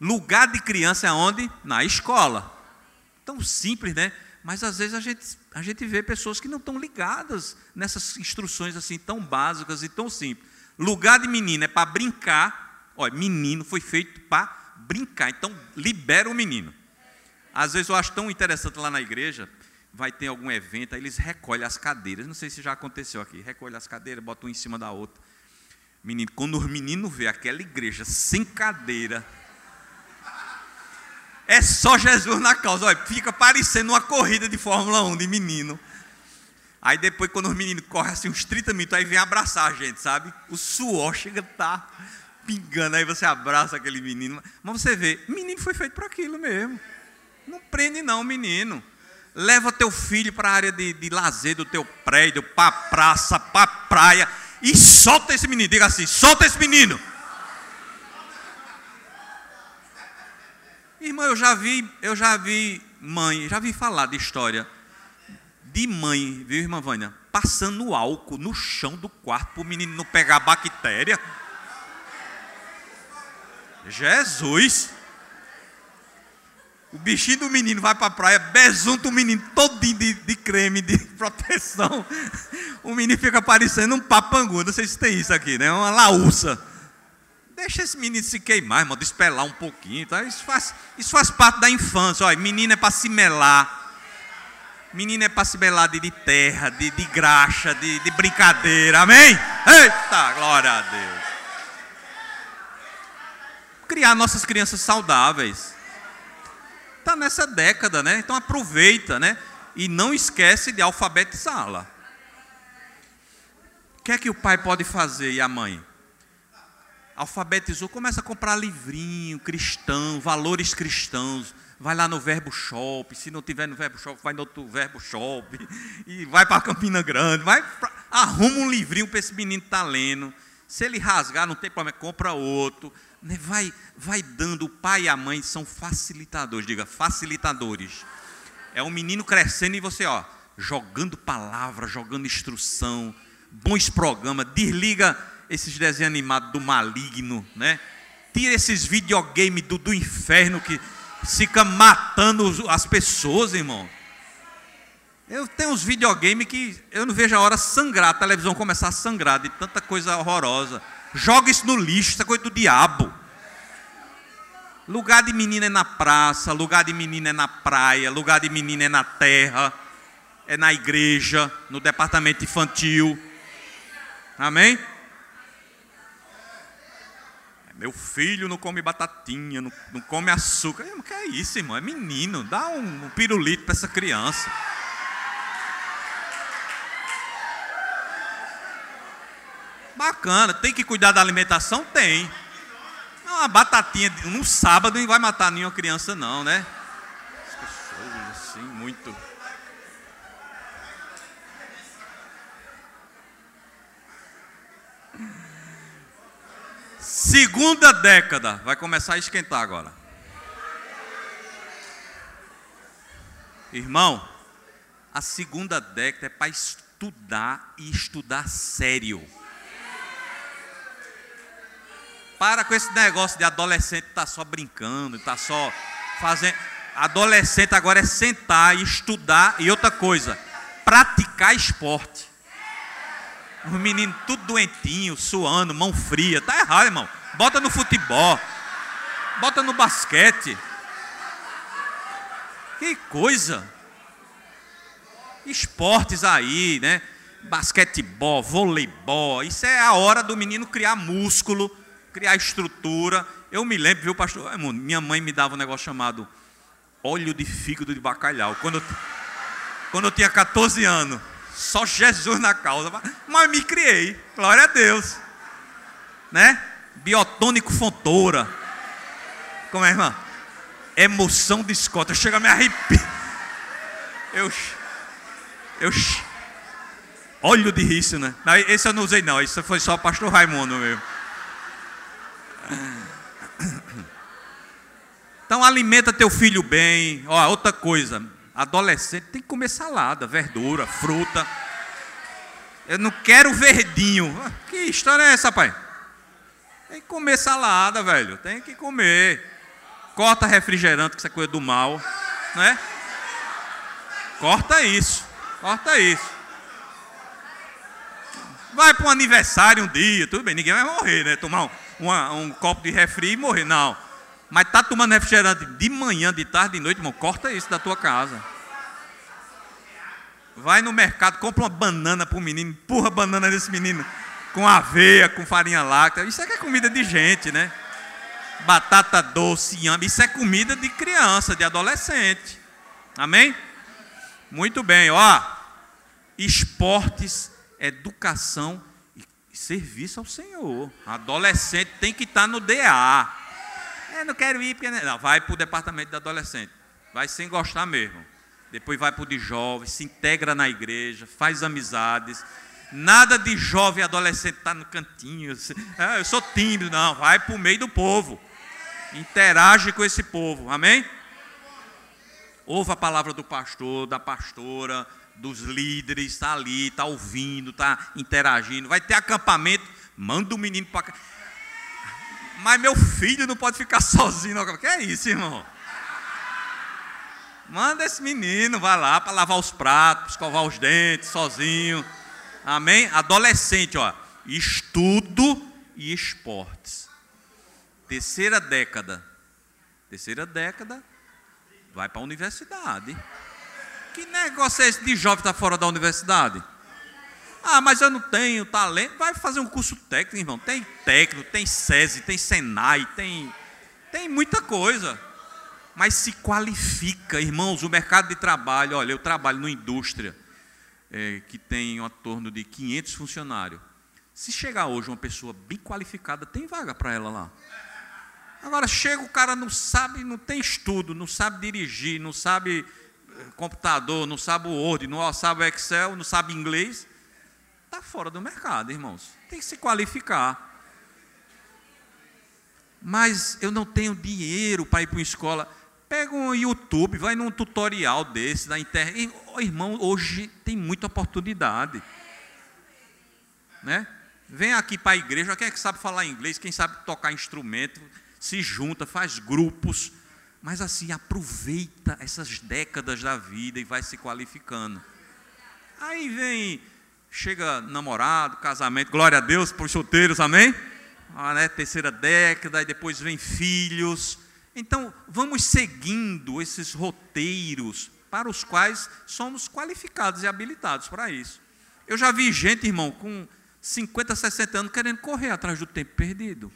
Lugar de criança é onde? Na escola. Tão simples, né? Mas às vezes a gente, a gente vê pessoas que não estão ligadas nessas instruções assim tão básicas e tão simples. Lugar de menino é para brincar. Olha, menino foi feito para brincar. Então libera o menino. Às vezes eu acho tão interessante lá na igreja, vai ter algum evento, aí eles recolhem as cadeiras. Não sei se já aconteceu aqui. Recolhem as cadeiras, botam um em cima da outra. Menino, quando os meninos vê aquela igreja sem cadeira, é só Jesus na causa. Olha, fica parecendo uma corrida de Fórmula 1 de menino. Aí depois, quando os meninos correm assim uns 30 minutos, aí vem abraçar a gente, sabe? O suor chega a tá pingando, aí você abraça aquele menino. Mas você vê, menino foi feito para aquilo mesmo. Não prende não, menino. Leva teu filho para a área de, de lazer do teu prédio, para praça, para praia. E solta esse menino. Diga assim: solta esse menino. Irmão, eu já vi, eu já vi mãe, já vi falar de história de mãe, viu, irmã Vânia? Passando álcool no chão do quarto para o menino não pegar bactéria. Jesus! O bichinho do menino vai para a praia, besunta o menino todinho de, de creme, de <laughs> proteção. O menino fica parecendo um papangu. Não sei se tem isso aqui, né? Uma laúça. Deixa esse menino se queimar, irmão, despelar um pouquinho. Tá? Isso, faz, isso faz parte da infância. Olha, menino é para se melar. Menino é para se melar de, de terra, de, de graxa, de, de brincadeira. Amém? Eita, glória a Deus. Criar nossas crianças saudáveis está nessa década, né? Então aproveita, né? E não esquece de alfabetizá-la. O que é que o pai pode fazer e a mãe? Alfabetizou, começa a comprar livrinho cristão, valores cristãos. Vai lá no Verbo Shop, se não tiver no Verbo Shop, vai no outro Verbo Shop. <laughs> E vai para Campina Grande, vai pra, arruma um livrinho para esse menino estar tá lendo. Se ele rasgar, não tem problema, compra outro. Né, vai, vai dando, o pai e a mãe são facilitadores, diga, facilitadores. É um menino crescendo e você, ó, jogando palavra, jogando instrução, bons programas, desliga esses desenhos animados do maligno, né? Tira esses videogames do, do inferno que fica matando as pessoas, irmão. Eu tenho uns videogames que eu não vejo a hora sangrar, a televisão começar a sangrar de tanta coisa horrorosa. Joga isso no lixo, isso é coisa do diabo. Lugar de menina é na praça, lugar de menina é na praia, lugar de menina é na terra, é na igreja, no departamento infantil. Amém? Meu filho não come batatinha, não, não come açúcar. O que é isso, irmão? É menino. Dá um, um pirulito para essa criança. Bacana, tem que cuidar da alimentação? Tem. Não, uma batatinha no sábado não vai matar nenhuma criança, não, né? Assim, muito. Segunda década, vai começar a esquentar agora. Irmão, a segunda década é para estudar e estudar sério. Para com esse negócio de adolescente tá só brincando, tá só fazendo. Adolescente agora é sentar e estudar e outra coisa, praticar esporte. Os meninos tudo doentinho, suando, mão fria. Tá errado, irmão. Bota no futebol. Bota no basquete. Que coisa. Esportes aí, né? Basquetebol, voleibol. Isso é a hora do menino criar músculo criar estrutura. Eu me lembro, viu, pastor? Minha mãe me dava um negócio chamado óleo de fígado de bacalhau. Quando eu, quando eu tinha 14 anos. Só Jesus na causa. Mas me criei. Glória a Deus. Né? Biotônico Fontoura. Como é, irmã? Emoção de escota. Chega a me arrepiar. Eu. Eu. Óleo de riso, né? Esse eu não usei, não. Isso foi só o pastor Raimundo mesmo. Então alimenta teu filho bem. Ó, outra coisa, adolescente tem que comer salada, verdura, fruta. Eu não quero verdinho. Ah, que história é essa, pai? Tem que comer salada, velho. Tem que comer. Corta refrigerante, que isso é coisa do mal, né? Corta isso. Corta isso. Vai para um aniversário um dia, tudo bem, ninguém vai morrer, né? Tomar um, uma, um copo de refri e morrer. Não. Mas tá tomando refrigerante de manhã, de tarde, de noite, irmão, corta isso da tua casa. Vai no mercado, compra uma banana para o menino, empurra a banana desse menino com aveia, com farinha láctea. Isso é que é comida de gente, né? Batata doce, inhame. Isso é comida de criança, de adolescente. Amém? Muito bem, ó. Esportes, educação serviço ao Senhor. Adolescente tem que estar no DA. Eu não quero ir porque. Não, vai para o departamento de adolescente. Vai sem gostar mesmo. Depois vai para o de jovem, se integra na igreja, faz amizades. Nada de jovem adolescente estar tá no cantinho. <laughs> Ah, eu sou tímido. Não, vai para o meio do povo. Interage com esse povo. Amém? Ouva a palavra do pastor, da pastora dos líderes, está ali, está ouvindo, está interagindo. Vai ter acampamento, manda o menino para cá. Mas meu filho não pode ficar <laughs> sozinho. O que é isso, irmão? Manda esse menino, vai lá para lavar os pratos, escovar os dentes sozinho. Amém? Adolescente, ó. Estudo e esportes. Terceira década. Terceira década, vai para a universidade. Que negócio é esse de jovem estar tá fora da universidade? Ah, mas eu não tenho talento. Vai fazer um curso técnico, irmão. Tem técnico, tem SESI, tem Senai, tem, tem muita coisa. Mas se qualifica, irmãos. O mercado de trabalho, olha, eu trabalho numa indústria é, que tem em torno de 500 funcionários. Se chegar hoje uma pessoa bem qualificada, tem vaga para ela lá. Agora chega o cara não sabe, não tem estudo, não sabe dirigir, não sabe computador, não sabe o Word, não sabe Excel, não sabe inglês está fora do mercado, irmãos. Tem que se qualificar. Mas eu não tenho dinheiro para ir para uma escola. Pega um YouTube, vai num tutorial desse da internet. Irmão, hoje tem muita oportunidade. Né? Vem aqui para a igreja, quem é que sabe falar inglês, quem sabe tocar instrumento, se junta, faz grupos. Mas assim, aproveita essas décadas da vida e vai se qualificando. Aí vem chega namorado, casamento, glória a Deus para os solteiros, amém? Ah, né, terceira década, e depois vem filhos. Então, vamos seguindo esses roteiros para os quais somos qualificados e habilitados para isso. Eu já vi gente, irmão, com 50, 60 anos querendo correr atrás do tempo perdido.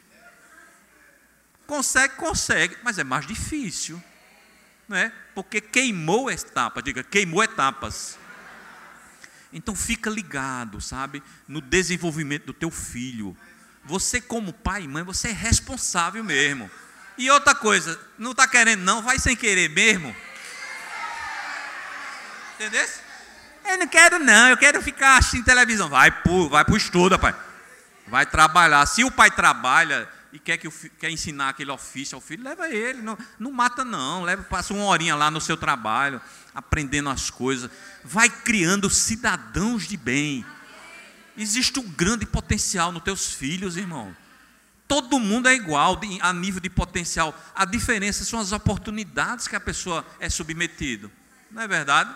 Consegue, consegue, mas é mais difícil. Né? Porque queimou etapas, diga, queimou etapas. Então fica ligado, sabe, no desenvolvimento do teu filho. Você como pai e mãe, você é responsável mesmo. E outra coisa, não está querendo não, vai sem querer mesmo. Entendeu? Eu não quero não, eu quero ficar assistindo televisão. Vai para vai o estudo, pai. Vai trabalhar. Se o pai trabalha e quer, que o, quer ensinar aquele ofício ao filho, leva ele. Não, não mata não, leva, passa uma horinha lá no seu trabalho aprendendo as coisas, vai criando cidadãos de bem. Existe um grande potencial nos teus filhos, irmão. Todo mundo é igual a nível de potencial. A diferença são as oportunidades que a pessoa é submetido. Não é verdade?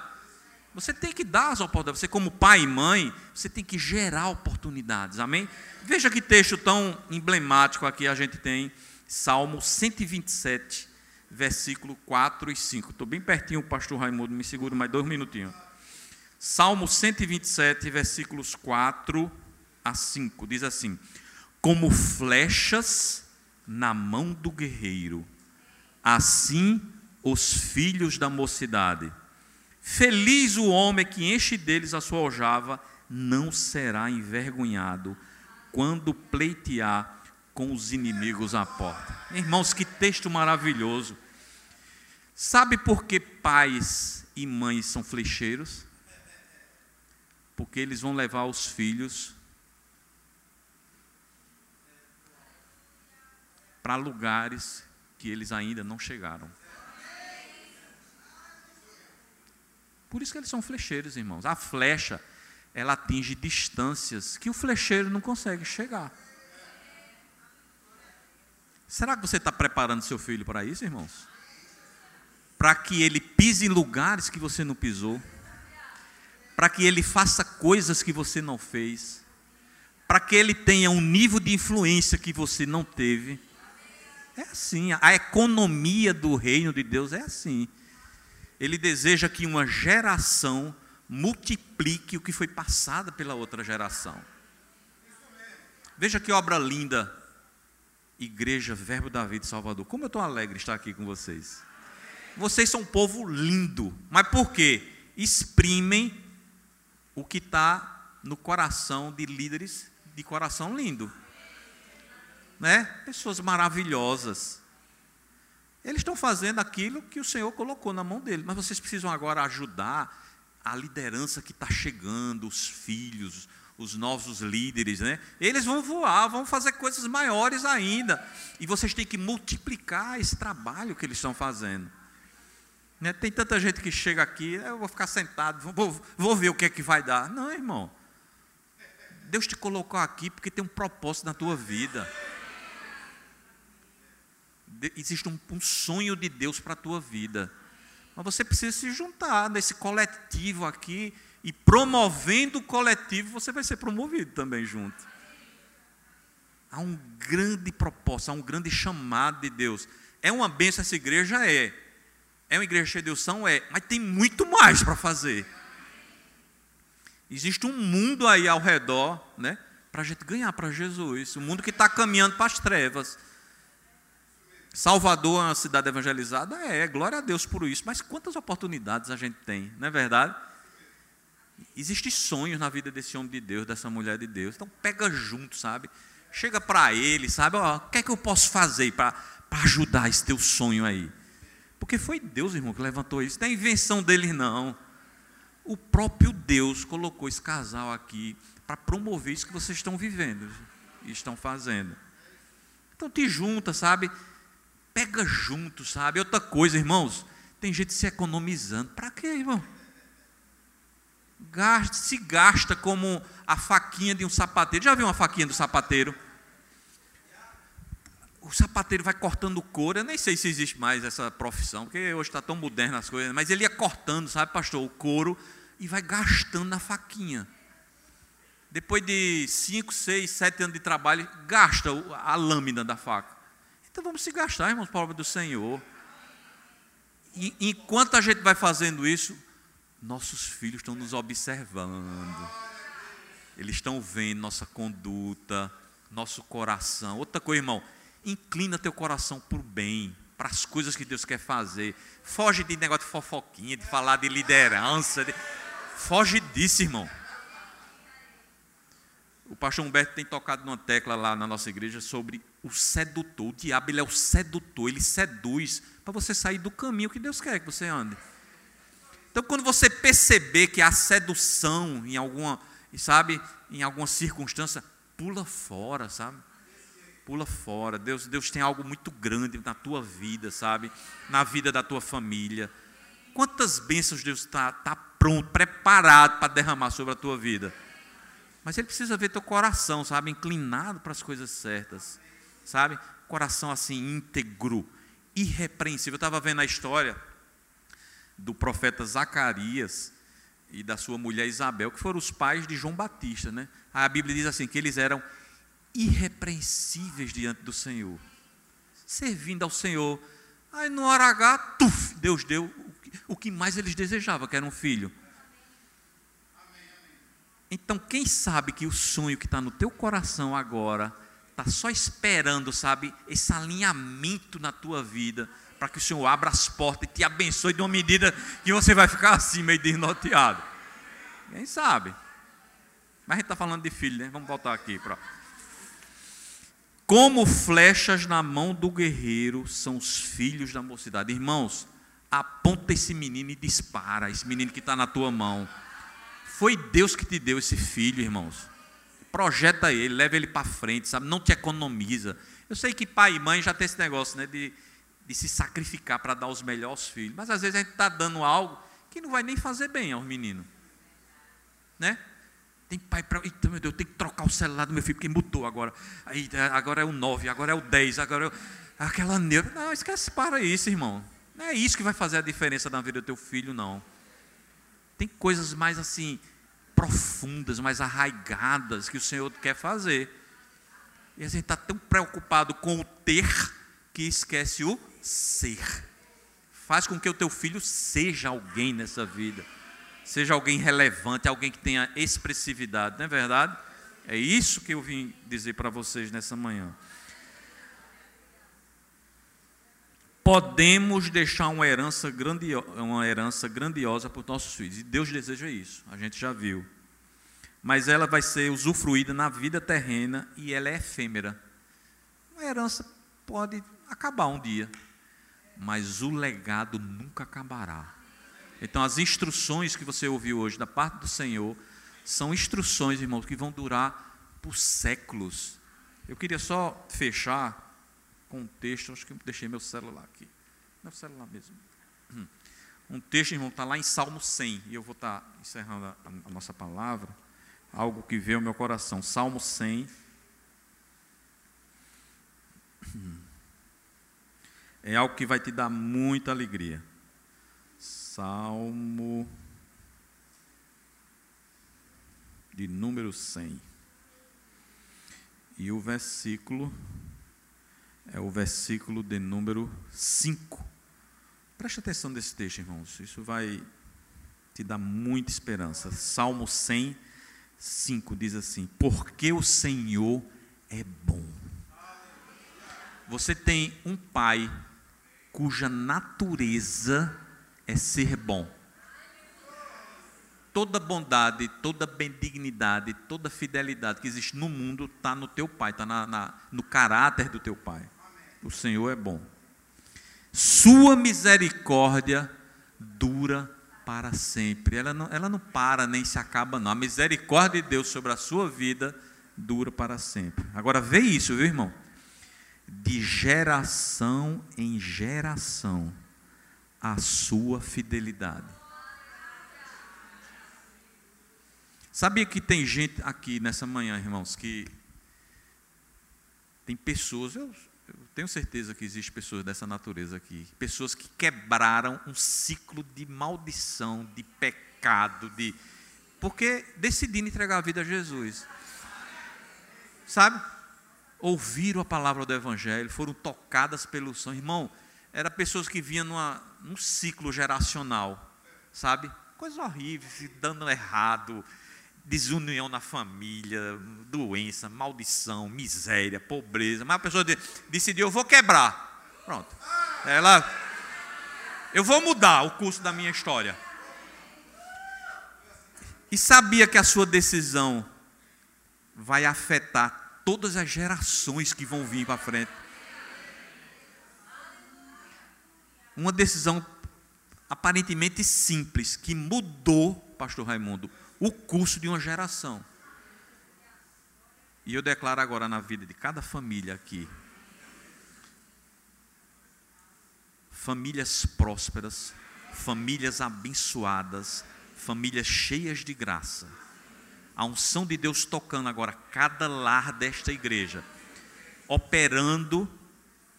Você tem que dar as oportunidades. Você, como pai e mãe, você tem que gerar oportunidades. Amém? Veja que texto tão emblemático aqui a gente tem. Salmo 127, versículo 4 e 5. Estou bem pertinho, o pastor Raimundo, me segura mais dois minutinhos. Salmo 127, versículos 4 a 5, diz assim: Como flechas na mão do guerreiro, assim os filhos da mocidade. Feliz o homem que enche deles a sua aljava, não será envergonhado quando pleitear com os inimigos à porta. Irmãos, que texto maravilhoso. Sabe por que pais e mães são flecheiros? Porque eles vão levar os filhos para lugares que eles ainda não chegaram. Por isso que eles são flecheiros, irmãos. A flecha, ela atinge distâncias que o flecheiro não consegue chegar. Será que você está preparando seu filho para isso, irmãos? para que ele pise em lugares que você não pisou, para que ele faça coisas que você não fez, para que ele tenha um nível de influência que você não teve. É assim, a economia do reino de Deus é assim. Ele deseja que uma geração multiplique o que foi passado pela outra geração. Veja que obra linda, Igreja Verbo da Vida Salvador. Como eu estou alegre de estar aqui com vocês vocês são um povo lindo. Mas por quê? Exprimem o que está no coração de líderes de coração lindo. Né? Pessoas maravilhosas. Eles estão fazendo aquilo que o Senhor colocou na mão deles, mas vocês precisam agora ajudar a liderança que está chegando, os filhos, os novos líderes, né? Eles vão voar, vão fazer coisas maiores ainda. E vocês têm que multiplicar esse trabalho que eles estão fazendo. Né? Tem tanta gente que chega aqui, eu vou ficar sentado, vou, vou ver o que é que vai dar. Não, irmão. Deus te colocou aqui porque tem um propósito na tua vida. Existe um, um sonho de Deus para a tua vida. Mas você precisa se juntar nesse coletivo aqui e promovendo o coletivo, você vai ser promovido também junto. Há um grande propósito, há um grande chamado de Deus. É uma benção essa igreja? É. É uma igreja cheia de unção? É. Mas tem muito mais para fazer. Existe um mundo aí ao redor, né? Para a gente ganhar para Jesus. Um mundo que está caminhando para as trevas. Salvador é uma cidade evangelizada? É, glória a Deus por isso. Mas quantas oportunidades a gente tem, não é verdade? Existem sonhos na vida desse homem de Deus, dessa mulher de Deus. Então pega junto, sabe? Chega para ele, sabe? Ó, o que é que eu posso fazer para ajudar esse teu sonho aí? Porque foi Deus, irmão, que levantou isso. Não é invenção dele, não. O próprio Deus colocou esse casal aqui para promover isso que vocês estão vivendo e estão fazendo. Então te junta, sabe? Pega junto, sabe? Outra coisa, irmãos, tem gente se economizando. Para quê, irmão? Gasta, se gasta como a faquinha de um sapateiro. Já viu uma faquinha do sapateiro? O sapateiro vai cortando couro. Eu nem sei se existe mais essa profissão, porque hoje está tão moderna as coisas. Mas ele ia cortando, sabe, pastor, o couro e vai gastando na faquinha. Depois de 5, 6, 7 anos de trabalho, gasta a lâmina da faca. Então vamos se gastar, irmãos, para a obra do Senhor. E enquanto a gente vai fazendo isso, nossos filhos estão nos observando. Eles estão vendo nossa conduta, nosso coração. Outra coisa, irmão, inclina teu coração para o bem, para as coisas que Deus quer fazer. Foge de negócio de fofoquinha, de falar de liderança. De... Foge disso, irmão. O pastor Humberto tem tocado numa tecla lá na nossa igreja sobre o sedutor. O diabo ele é o sedutor, ele seduz para você sair do caminho que Deus quer que você ande. Então, quando você perceber que há sedução em alguma, sabe, em alguma circunstância, pula fora, sabe? Pula fora. Deus, Deus tem algo muito grande na tua vida, sabe? Na vida da tua família. Quantas bênçãos Deus está tá pronto, preparado para derramar sobre a tua vida? Mas Ele precisa ver teu coração, sabe? Inclinado para as coisas certas sabe? Coração assim, íntegro, irrepreensível. Eu estava vendo a história do profeta Zacarias e da sua mulher Isabel, que foram os pais de João Batista, né? A Bíblia diz assim que eles eram irrepreensíveis diante do Senhor, servindo ao Senhor. Aí no hora H, tuf, Deus deu o que mais eles desejavam, que era um filho. Então, quem sabe que o sonho que está no teu coração agora está só esperando, sabe, esse alinhamento na tua vida, para que o Senhor abra as portas e te abençoe de uma medida que você vai ficar assim, meio desnorteado. Quem sabe? Mas a gente está falando de filho, né? Vamos voltar aqui. Pra... Como flechas na mão do guerreiro são os filhos da mocidade. Irmãos, aponta esse menino e dispara, esse menino que está na tua mão. Foi Deus que te deu esse filho, irmãos projeta ele, leva ele para frente, sabe? Não te economiza. Eu sei que pai e mãe já tem esse negócio, né? De, de se sacrificar para dar os melhores filhos. Mas às vezes a gente está dando algo que não vai nem fazer bem aos meninos. Né? Tem pai para. Eita, meu Deus, eu tenho que trocar o celular do meu filho, porque mudou agora. Aí, agora é o 9, agora é o 10, agora é o... aquela neura. Não, esquece, para isso, irmão. Não é isso que vai fazer a diferença na vida do teu filho, não. Tem coisas mais assim, profundas, mais arraigadas que o Senhor quer fazer. E a gente está tão preocupado com o ter que esquece o ser. Faz com que o teu filho seja alguém nessa vida, seja alguém relevante, alguém que tenha expressividade, não é verdade? É isso que eu vim dizer para vocês nessa manhã. Podemos deixar uma herança, grandiosa, uma herança grandiosa para os nossos filhos. E Deus deseja isso, a gente já viu. Mas ela vai ser usufruída na vida terrena e ela é efêmera. A herança pode acabar um dia, mas o legado nunca acabará. Então, as instruções que você ouviu hoje da parte do Senhor são instruções, irmãos, que vão durar por séculos. Eu queria só fechar com um texto, acho que deixei meu celular aqui. Meu celular mesmo. Um texto, irmão, está lá em Salmo 100, e eu vou estar tá encerrando a, a nossa palavra. Algo que veio ao meu coração. Salmo 100. É algo que vai te dar muita alegria. Salmo de número 100. E o versículo é o versículo de número 5. Preste atenção nesse texto, irmãos. Isso vai te dar muita esperança. Salmo 100, 5 diz assim: Porque o Senhor é bom. Você tem um pai cuja natureza é ser bom. Toda bondade, toda benignidade, toda fidelidade que existe no mundo está no teu pai, está na, na, no caráter do teu pai. O Senhor é bom. Sua misericórdia dura para sempre. Ela não, ela não para nem se acaba, não. A misericórdia de Deus sobre a sua vida dura para sempre. Agora vê isso, viu, irmão? De geração em geração a sua fidelidade. Sabia que tem gente aqui nessa manhã, irmãos, que tem pessoas, eu, eu tenho certeza que existem pessoas dessa natureza aqui, pessoas que quebraram um ciclo de maldição, de pecado, de porque decidiram entregar a vida a Jesus. Sabe? Ouviram a palavra do Evangelho, foram tocadas pelo sangue. Irmão, eram pessoas que vinham numa, num ciclo geracional, sabe? Coisa horrível, se dando errado, desunião na família, doença, maldição, miséria, pobreza. Mas a pessoa decidiu, eu vou quebrar. Pronto. Ela, eu vou mudar o curso da minha história. E sabia que a sua decisão vai afetar todas as gerações que vão vir para frente. Uma decisão aparentemente simples que mudou, pastor Raimundo, o curso de uma geração. E eu declaro agora na vida de cada família aqui, famílias prósperas, famílias abençoadas, famílias cheias de graça. A unção de Deus tocando agora cada lar desta igreja, operando,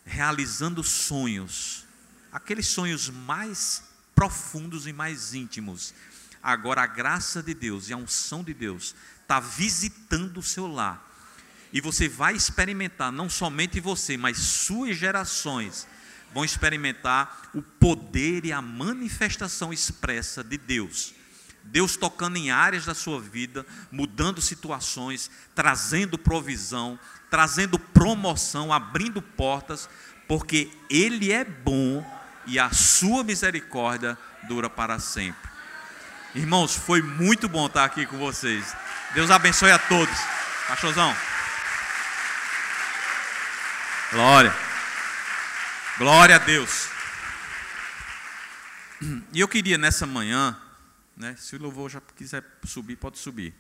realizando sonhos, aqueles sonhos mais profundos e mais íntimos Agora a graça de Deus e a unção de Deus está visitando o seu lar. E você vai experimentar, não somente você, mas suas gerações vão experimentar o poder e a manifestação expressa de Deus. Deus tocando em áreas da sua vida, mudando situações, trazendo provisão, trazendo promoção, abrindo portas, porque Ele é bom e a sua misericórdia dura para sempre. Irmãos, foi muito bom estar aqui com vocês. Deus abençoe a todos. Cachorzão. Glória. Glória a Deus. E eu queria nessa manhã, né, se o louvor já quiser subir, pode subir.